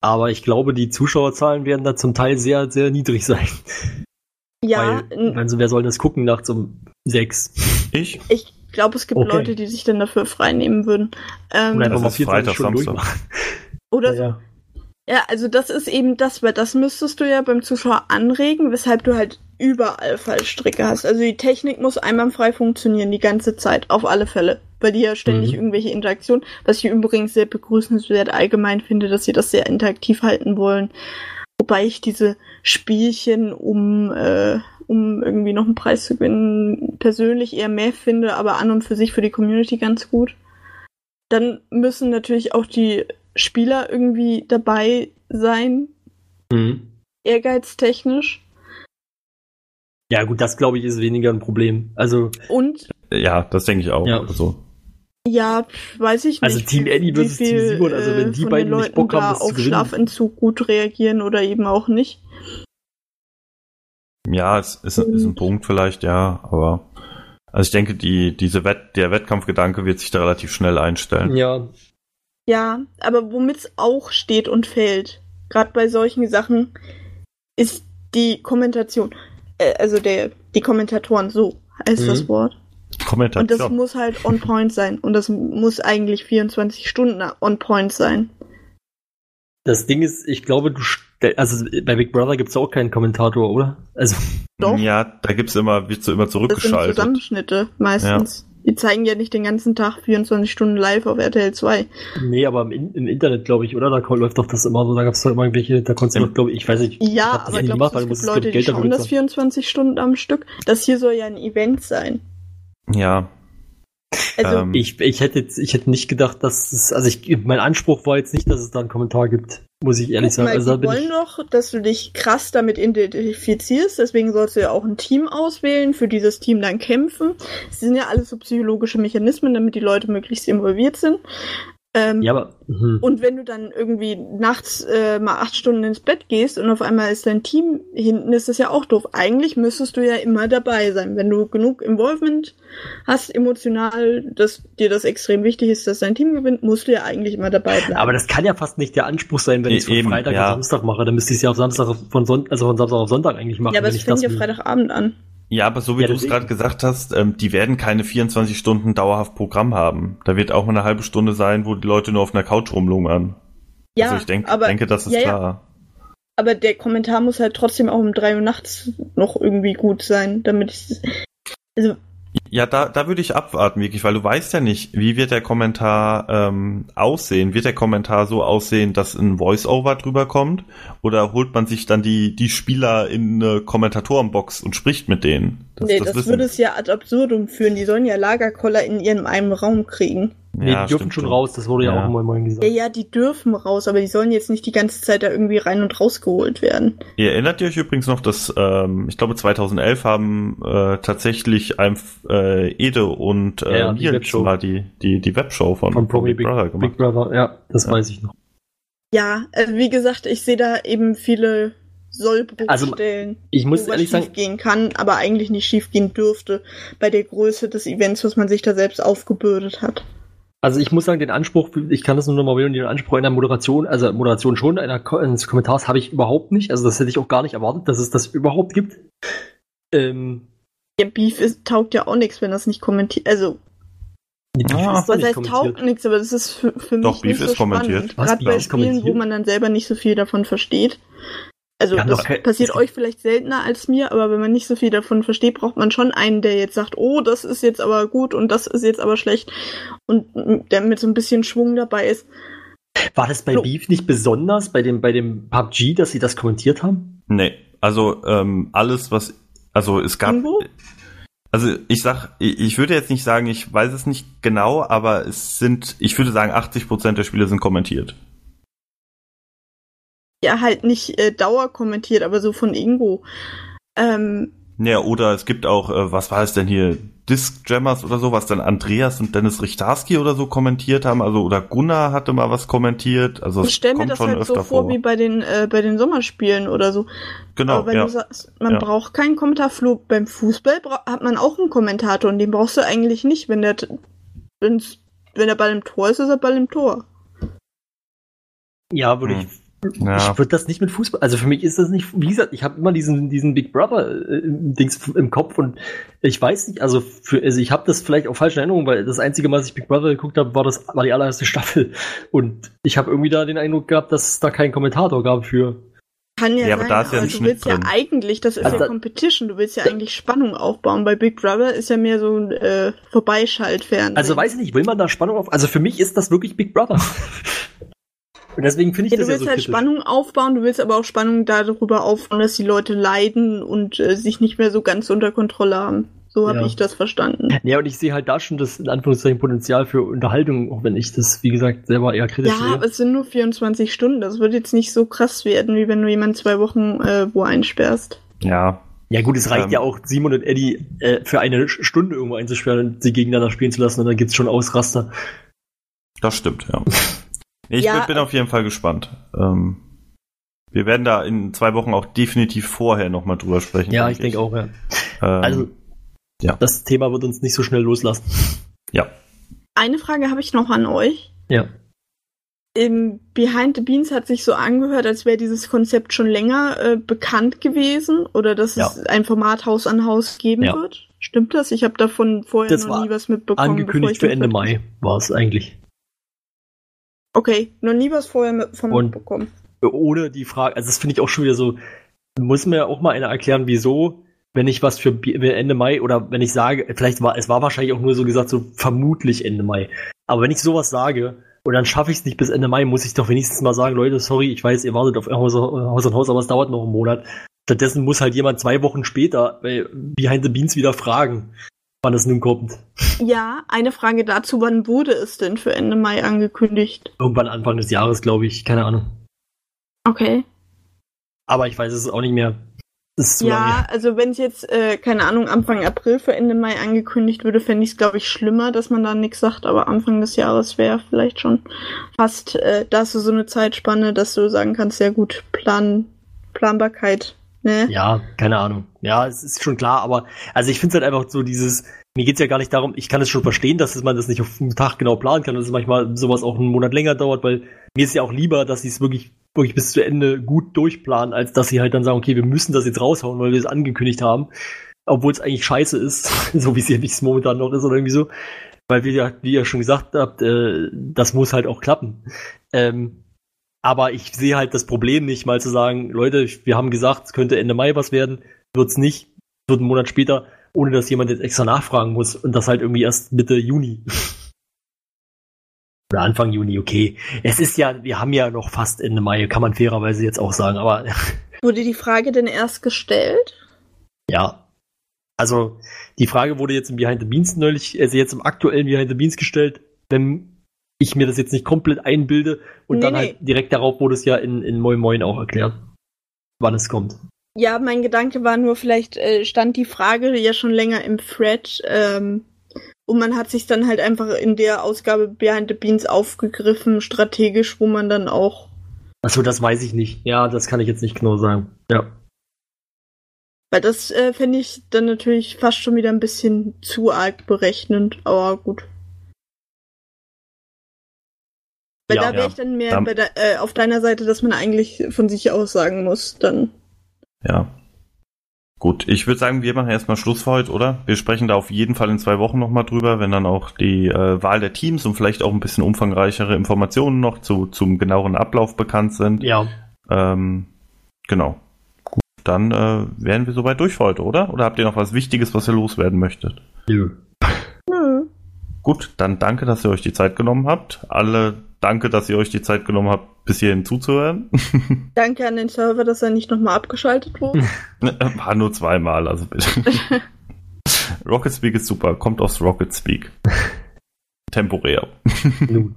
Aber ich glaube, die Zuschauerzahlen werden da zum Teil sehr, sehr niedrig sein. Ja, Weil, also wer soll das gucken nachts um sechs? Ich? ich glaube, es gibt Okay. Leute, die sich dann dafür freinehmen würden. Ähm, Und einfach mal ist 24 Freitag, Stunden durchmachen. oder Ja, Ja, also das ist eben das, weil das müsstest du ja beim Zuschauer anregen, weshalb du halt überall Fallstricke hast. Also die Technik muss einwandfrei funktionieren, die ganze Zeit, auf alle Fälle. Weil die ja ständig Mhm. irgendwelche Interaktionen, was ich übrigens sehr begrüßenswert allgemein finde, dass sie das sehr interaktiv halten wollen. Wobei ich diese Spielchen, um, äh, um irgendwie noch einen Preis zu gewinnen, persönlich eher mehr finde, aber an und für sich für die Community ganz gut. Dann müssen natürlich auch die Spieler irgendwie dabei sein, Mhm. ehrgeiztechnisch. Ja gut, das glaube ich ist weniger ein Problem. Also, Und Ja, das denke ich auch. Ja. Also, ja, weiß ich nicht. Also Team Eddie versus Team viel, Simon, also wenn äh, die von beiden den nicht Leuten Bock haben, da das zu auf gewinnen. Schlafentzug gut reagieren oder eben auch nicht. ja, es ist, ist ein Punkt vielleicht, ja, aber also ich denke, die, diese Wett, der Wettkampfgedanke wird sich da relativ schnell einstellen. ja. Ja, aber womit es auch steht und fällt, gerade bei solchen Sachen, ist die Kommentation. Äh, also der, die Kommentatoren, so heißt Mhm. das Wort. Und das Kommentation. muss halt on point sein. Und das muss eigentlich 24 Stunden on point sein. Das Ding ist, ich glaube, du stell, also bei Big Brother gibt's auch keinen Kommentator, oder? Also, Doch. Ja, da gibt's immer, wird so immer Das sind zurückgeschaltet. Zusammenschnitte meistens. Die zeigen ja nicht den ganzen Tag 24 Stunden live auf RTL 2. nee, aber im, In- im Internet, glaube ich, oder? Da läuft doch das immer so, da gab's doch immer irgendwelche, da konntest du doch, glaube ich, ich weiß nicht. ich Ja, aber du, weil es gibt Leute, ich, die Geld dafür schauen das bezahlen. 24 Stunden am Stück? Das hier soll ja ein Event sein. Ja, Also, Ähm, Ich, ich hätte jetzt, ich hätte nicht gedacht, dass es, also ich, mein Anspruch war jetzt nicht, dass es da einen Kommentar gibt, muss ich ehrlich guck sagen. mal, Also die wollen ich, doch, dass du dich krass damit identifizierst, deswegen sollst du ja auch ein Team auswählen, für dieses Team dann kämpfen. Das sind ja alles so psychologische Mechanismen, damit die Leute möglichst involviert sind. Ähm, ja, aber, hm. Und wenn du dann irgendwie nachts äh, mal acht Stunden ins Bett gehst und auf einmal ist dein Team hinten, ist das ja auch doof. Eigentlich müsstest du ja immer dabei sein. Wenn du genug Involvement hast, emotional, dass dir das extrem wichtig ist, dass dein Team gewinnt, musst du ja eigentlich immer dabei bleiben. aber das kann ja fast nicht der Anspruch sein, wenn E- ich es von eben, Freitag ja. auf Samstag mache. Dann müsste ich es ja auf Samstag von Sonntag, also von Samstag auf Sonntag eigentlich machen. ja, aber es ich fängt ja. Freitagabend an. Ja, aber so wie Ja, du es gerade gesagt hast, ähm, die werden keine 24 Stunden dauerhaft Programm haben. Da wird auch mal eine halbe Stunde sein, wo die Leute nur auf einer Couch rumlungern. Ja, also ich denk, aber, denke, das ist ja, ja. klar. aber der Kommentar muss halt trotzdem auch um drei Uhr nachts noch irgendwie gut sein, damit ich. Also, Ja, da, da würde ich abwarten, wirklich, weil du weißt ja nicht, wie wird der Kommentar ähm, aussehen. Wird der Kommentar so aussehen, dass ein Voice-Over drüber kommt? Oder holt man sich dann die, die Spieler in eine Kommentatorenbox und spricht mit denen? nee, das, wissen- würde es ja ad absurdum führen. Die sollen ja Lagerkoller in ihrem einen Raum kriegen. Nee, Ja, die dürfen schon raus, das wurde ja, Ja. auch immer mal gesagt. Ja, ja, die dürfen raus, aber die sollen jetzt nicht die ganze Zeit da irgendwie rein und rausgeholt werden. Ihr erinnert ihr euch übrigens noch, dass ähm, ich glaube 2011 haben äh, tatsächlich ein, äh, Ede und äh, Ja, die Nils Webshow. mal die, die, die Webshow von, Von Promi Big Brother gemacht. Big Brother, ja, das Ja. weiß ich noch. Ja, also wie gesagt, ich sehe da eben viele Sollbruchstellen, Ich muss wo was ehrlich sagen, schiefgehen kann, aber eigentlich nicht schiefgehen dürfte bei der Größe des Events, was man sich da selbst aufgebürdet hat. Also ich muss sagen, den Anspruch, ich kann das nur nochmal wählen, den Anspruch einer Moderation, also Moderation schon, einer Ko- eines Kommentars habe ich überhaupt nicht. Also das hätte ich auch gar nicht erwartet, dass es das überhaupt gibt. Ähm, Der Beef ist, taugt ja auch nichts, wenn das nicht kommentiert. Also, Beef Ah. ist doch was heißt taugt nichts, aber das ist für, für Doch, mich Beef nicht ist so spannend. kommentiert. Was, Gerade Beef bei Spielen, wo man dann selber nicht so viel davon versteht. Also haben das doch kein- passiert euch vielleicht seltener als mir, aber wenn man nicht so viel davon versteht, braucht man schon einen, der jetzt sagt, oh, das ist jetzt aber gut und das ist jetzt aber schlecht und der mit so ein bisschen Schwung dabei ist. War das bei So. Beef nicht besonders, bei dem, bei dem PUBG, dass sie das kommentiert haben? Nee, also ähm, alles, was, also es gab, Ingo? also ich sag, ich, ich würde jetzt nicht sagen, ich weiß es nicht genau, aber es sind, ich würde sagen, 80% der Spiele sind kommentiert. Ja, halt nicht äh, Dauer kommentiert, aber so von Ingo. Ähm, Ja, oder es gibt auch, äh, was war es denn hier, Disc Jammers oder so, was dann Andreas und Dennis Richtarski oder so kommentiert haben, also oder Gunnar hatte mal was kommentiert, also ich es stelle mir kommt das schon halt so vor, vor. wie bei den, äh, bei den Sommerspielen oder so. Genau, Aber wenn ja. du sagst, man Ja. braucht keinen Kommentar, Flo, beim Fußball hat man auch einen Kommentator und den brauchst du eigentlich nicht, wenn der, wenn der Ball im Tor ist, ist der Ball im Tor. Ja, würde Hm. ich. Ja. Ich würde das nicht mit Fußball. Also für mich ist das nicht, wie gesagt, ich habe immer diesen, diesen Big Brother äh, Dings im Kopf und ich weiß nicht, also für, also ich habe das vielleicht auch falsch in Erinnerung, weil das einzige Mal, als ich Big Brother geguckt habe, war das war die allererste Staffel und ich habe irgendwie da den Eindruck gehabt, dass es da keinen Kommentator gab für. Kann ja, Ja, aber sein, da ist ja ein du Schnitt willst drin. ja eigentlich, das ist Also ja da- Competition, du willst ja eigentlich Spannung aufbauen. Bei Big Brother ist ja mehr so ein äh, Vorbeischaltfernsehen. Also weiß ich nicht, will man da Spannung auf? Also für mich ist das wirklich Big Brother. und deswegen finde ich ja, das du ja willst so halt kritisch. Spannung aufbauen, du willst aber auch Spannung darüber aufbauen, dass die Leute leiden und äh, sich nicht mehr so ganz unter Kontrolle haben. So habe Ja. ich das verstanden. Ja, und ich sehe halt da schon das in Anführungszeichen Potenzial für Unterhaltung, auch wenn ich das, wie gesagt, selber eher kritisch Ja, sehe. aber es sind nur 24 Stunden. Das wird jetzt nicht so krass werden, wie wenn du jemanden zwei Wochen äh, wo einsperrst. ja, Ja gut, es reicht Ähm. ja auch, Simon und Eddie äh, für eine Stunde irgendwo einzusperren und sie gegeneinander spielen zu lassen und dann gibt's schon Ausraster. das stimmt, ja. Ich Ja. bin, bin auf jeden Fall gespannt. Ähm, wir werden da in zwei Wochen auch definitiv vorher nochmal drüber sprechen. Ja, ich denke auch, ja. Ähm, Also, ja. das Thema wird uns nicht so schnell loslassen. ja. Eine Frage habe ich noch an euch. Ja. Im Behind the Beans hat sich so angehört, als wäre dieses Konzept schon länger äh, bekannt gewesen oder dass Ja. es ein Format Haus an Haus geben Ja. wird. Stimmt das? Ich habe davon vorher Das noch nie was mitbekommen. bevor Angekündigt ich für Ende Mai war es eigentlich. Okay, noch nie was vorher von Und- mitbekommen. Ohne die Frage, also das finde ich auch schon wieder so, muss mir auch mal einer erklären, wieso, wenn ich was für Ende Mai oder wenn ich sage, vielleicht war, es war wahrscheinlich auch nur so gesagt, so vermutlich Ende Mai. Aber wenn ich sowas sage und dann schaffe ich es nicht bis Ende Mai, muss ich doch wenigstens mal sagen, Leute, sorry, ich weiß, ihr wartet auf Haus, Haus an Haus, aber es dauert noch einen Monat. Stattdessen muss halt jemand zwei Wochen später bei Behind the Beans wieder fragen, wann es nun kommt. Ja, eine Frage dazu, wann wurde es denn für Ende Mai angekündigt? Irgendwann Anfang des Jahres, glaube ich, keine Ahnung. Okay. Aber ich weiß es auch nicht mehr. Ja, also wenn es jetzt, äh, keine Ahnung, Anfang April für Ende Mai angekündigt würde, fände ich es, glaube ich, schlimmer, dass man da nichts sagt, aber Anfang des Jahres wäre vielleicht schon fast, äh, da hast du so eine Zeitspanne, dass du sagen kannst, sehr gut, Plan, Planbarkeit, ne? Ja, keine Ahnung. Ja, es ist schon klar, aber also ich finde es halt einfach so dieses, mir geht's ja gar nicht darum, ich kann es schon verstehen, dass man das nicht auf einen Tag genau planen kann, dass es manchmal sowas auch einen Monat länger dauert, weil mir ist ja auch lieber, dass sie es wirklich, wirklich bis zu Ende gut durchplanen, als dass sie halt dann sagen, okay, wir müssen das jetzt raushauen, weil wir es angekündigt haben, obwohl es eigentlich scheiße ist, so wie es momentan noch ist oder irgendwie so. Weil wir ja, wie ihr schon gesagt habt, äh, das muss halt auch klappen. Ähm, aber ich sehe halt das Problem nicht, mal zu sagen, Leute, wir haben gesagt, es könnte Ende Mai was werden, wird's nicht, wird einen Monat später, ohne dass jemand jetzt extra nachfragen muss und das halt irgendwie erst Mitte Juni. Oder Anfang Juni, okay. Es ist ja, wir haben ja noch fast Ende Mai, kann man fairerweise jetzt auch sagen, aber Wurde die Frage denn erst gestellt? ja. Also, die Frage wurde jetzt im Behind the Beans neulich, also jetzt im aktuellen Behind the Beans gestellt, wenn ich mir das jetzt nicht komplett einbilde und Nee, dann nee. halt direkt darauf wurde es ja in, in Moin Moin auch erklärt, wann es kommt. Ja, mein Gedanke war nur, vielleicht äh, stand die Frage ja schon länger im Thread ähm, und man hat sich dann halt einfach in der Ausgabe Behind the Beans aufgegriffen, strategisch, wo man dann auch, Achso, das weiß ich nicht. Ja, das kann ich jetzt nicht genau sagen. Ja. weil das äh, fände ich dann natürlich fast schon wieder ein bisschen zu arg berechnend, aber gut. Weil Ja, da wäre ja. ich dann mehr Da- bei der, äh, auf deiner Seite, dass man eigentlich von sich aus sagen muss, dann. Ja. Gut, ich würde sagen, wir machen erstmal Schluss für heute, oder? Wir sprechen da auf jeden Fall in zwei Wochen nochmal drüber, wenn dann auch die äh, Wahl der Teams und vielleicht auch ein bisschen umfangreichere Informationen noch zu, zum genaueren Ablauf bekannt sind. Ja. Ähm, genau. Gut, dann äh, wären wir soweit durch für heute, oder? Oder habt ihr noch was Wichtiges, was ihr loswerden möchtet? Nö. Nö. Gut, dann danke, dass ihr euch die Zeit genommen habt. Alle danke, dass ihr euch die Zeit genommen habt, bis hierhin zuzuhören. Danke an den Server, dass er nicht nochmal abgeschaltet wurde. War nur zweimal, also bitte. Rocket Speak ist super, kommt aus Rocket Speak. Temporär. Nun.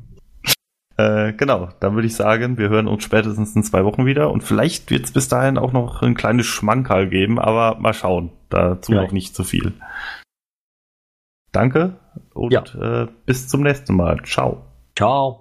Äh, genau, dann würde ich sagen, wir hören uns spätestens in zwei Wochen wieder und vielleicht wird es bis dahin auch noch ein kleines Schmankerl geben, aber mal schauen. Dazu Ja. noch nicht zu viel. Danke und Ja. äh, bis zum nächsten Mal. Ciao. Ciao.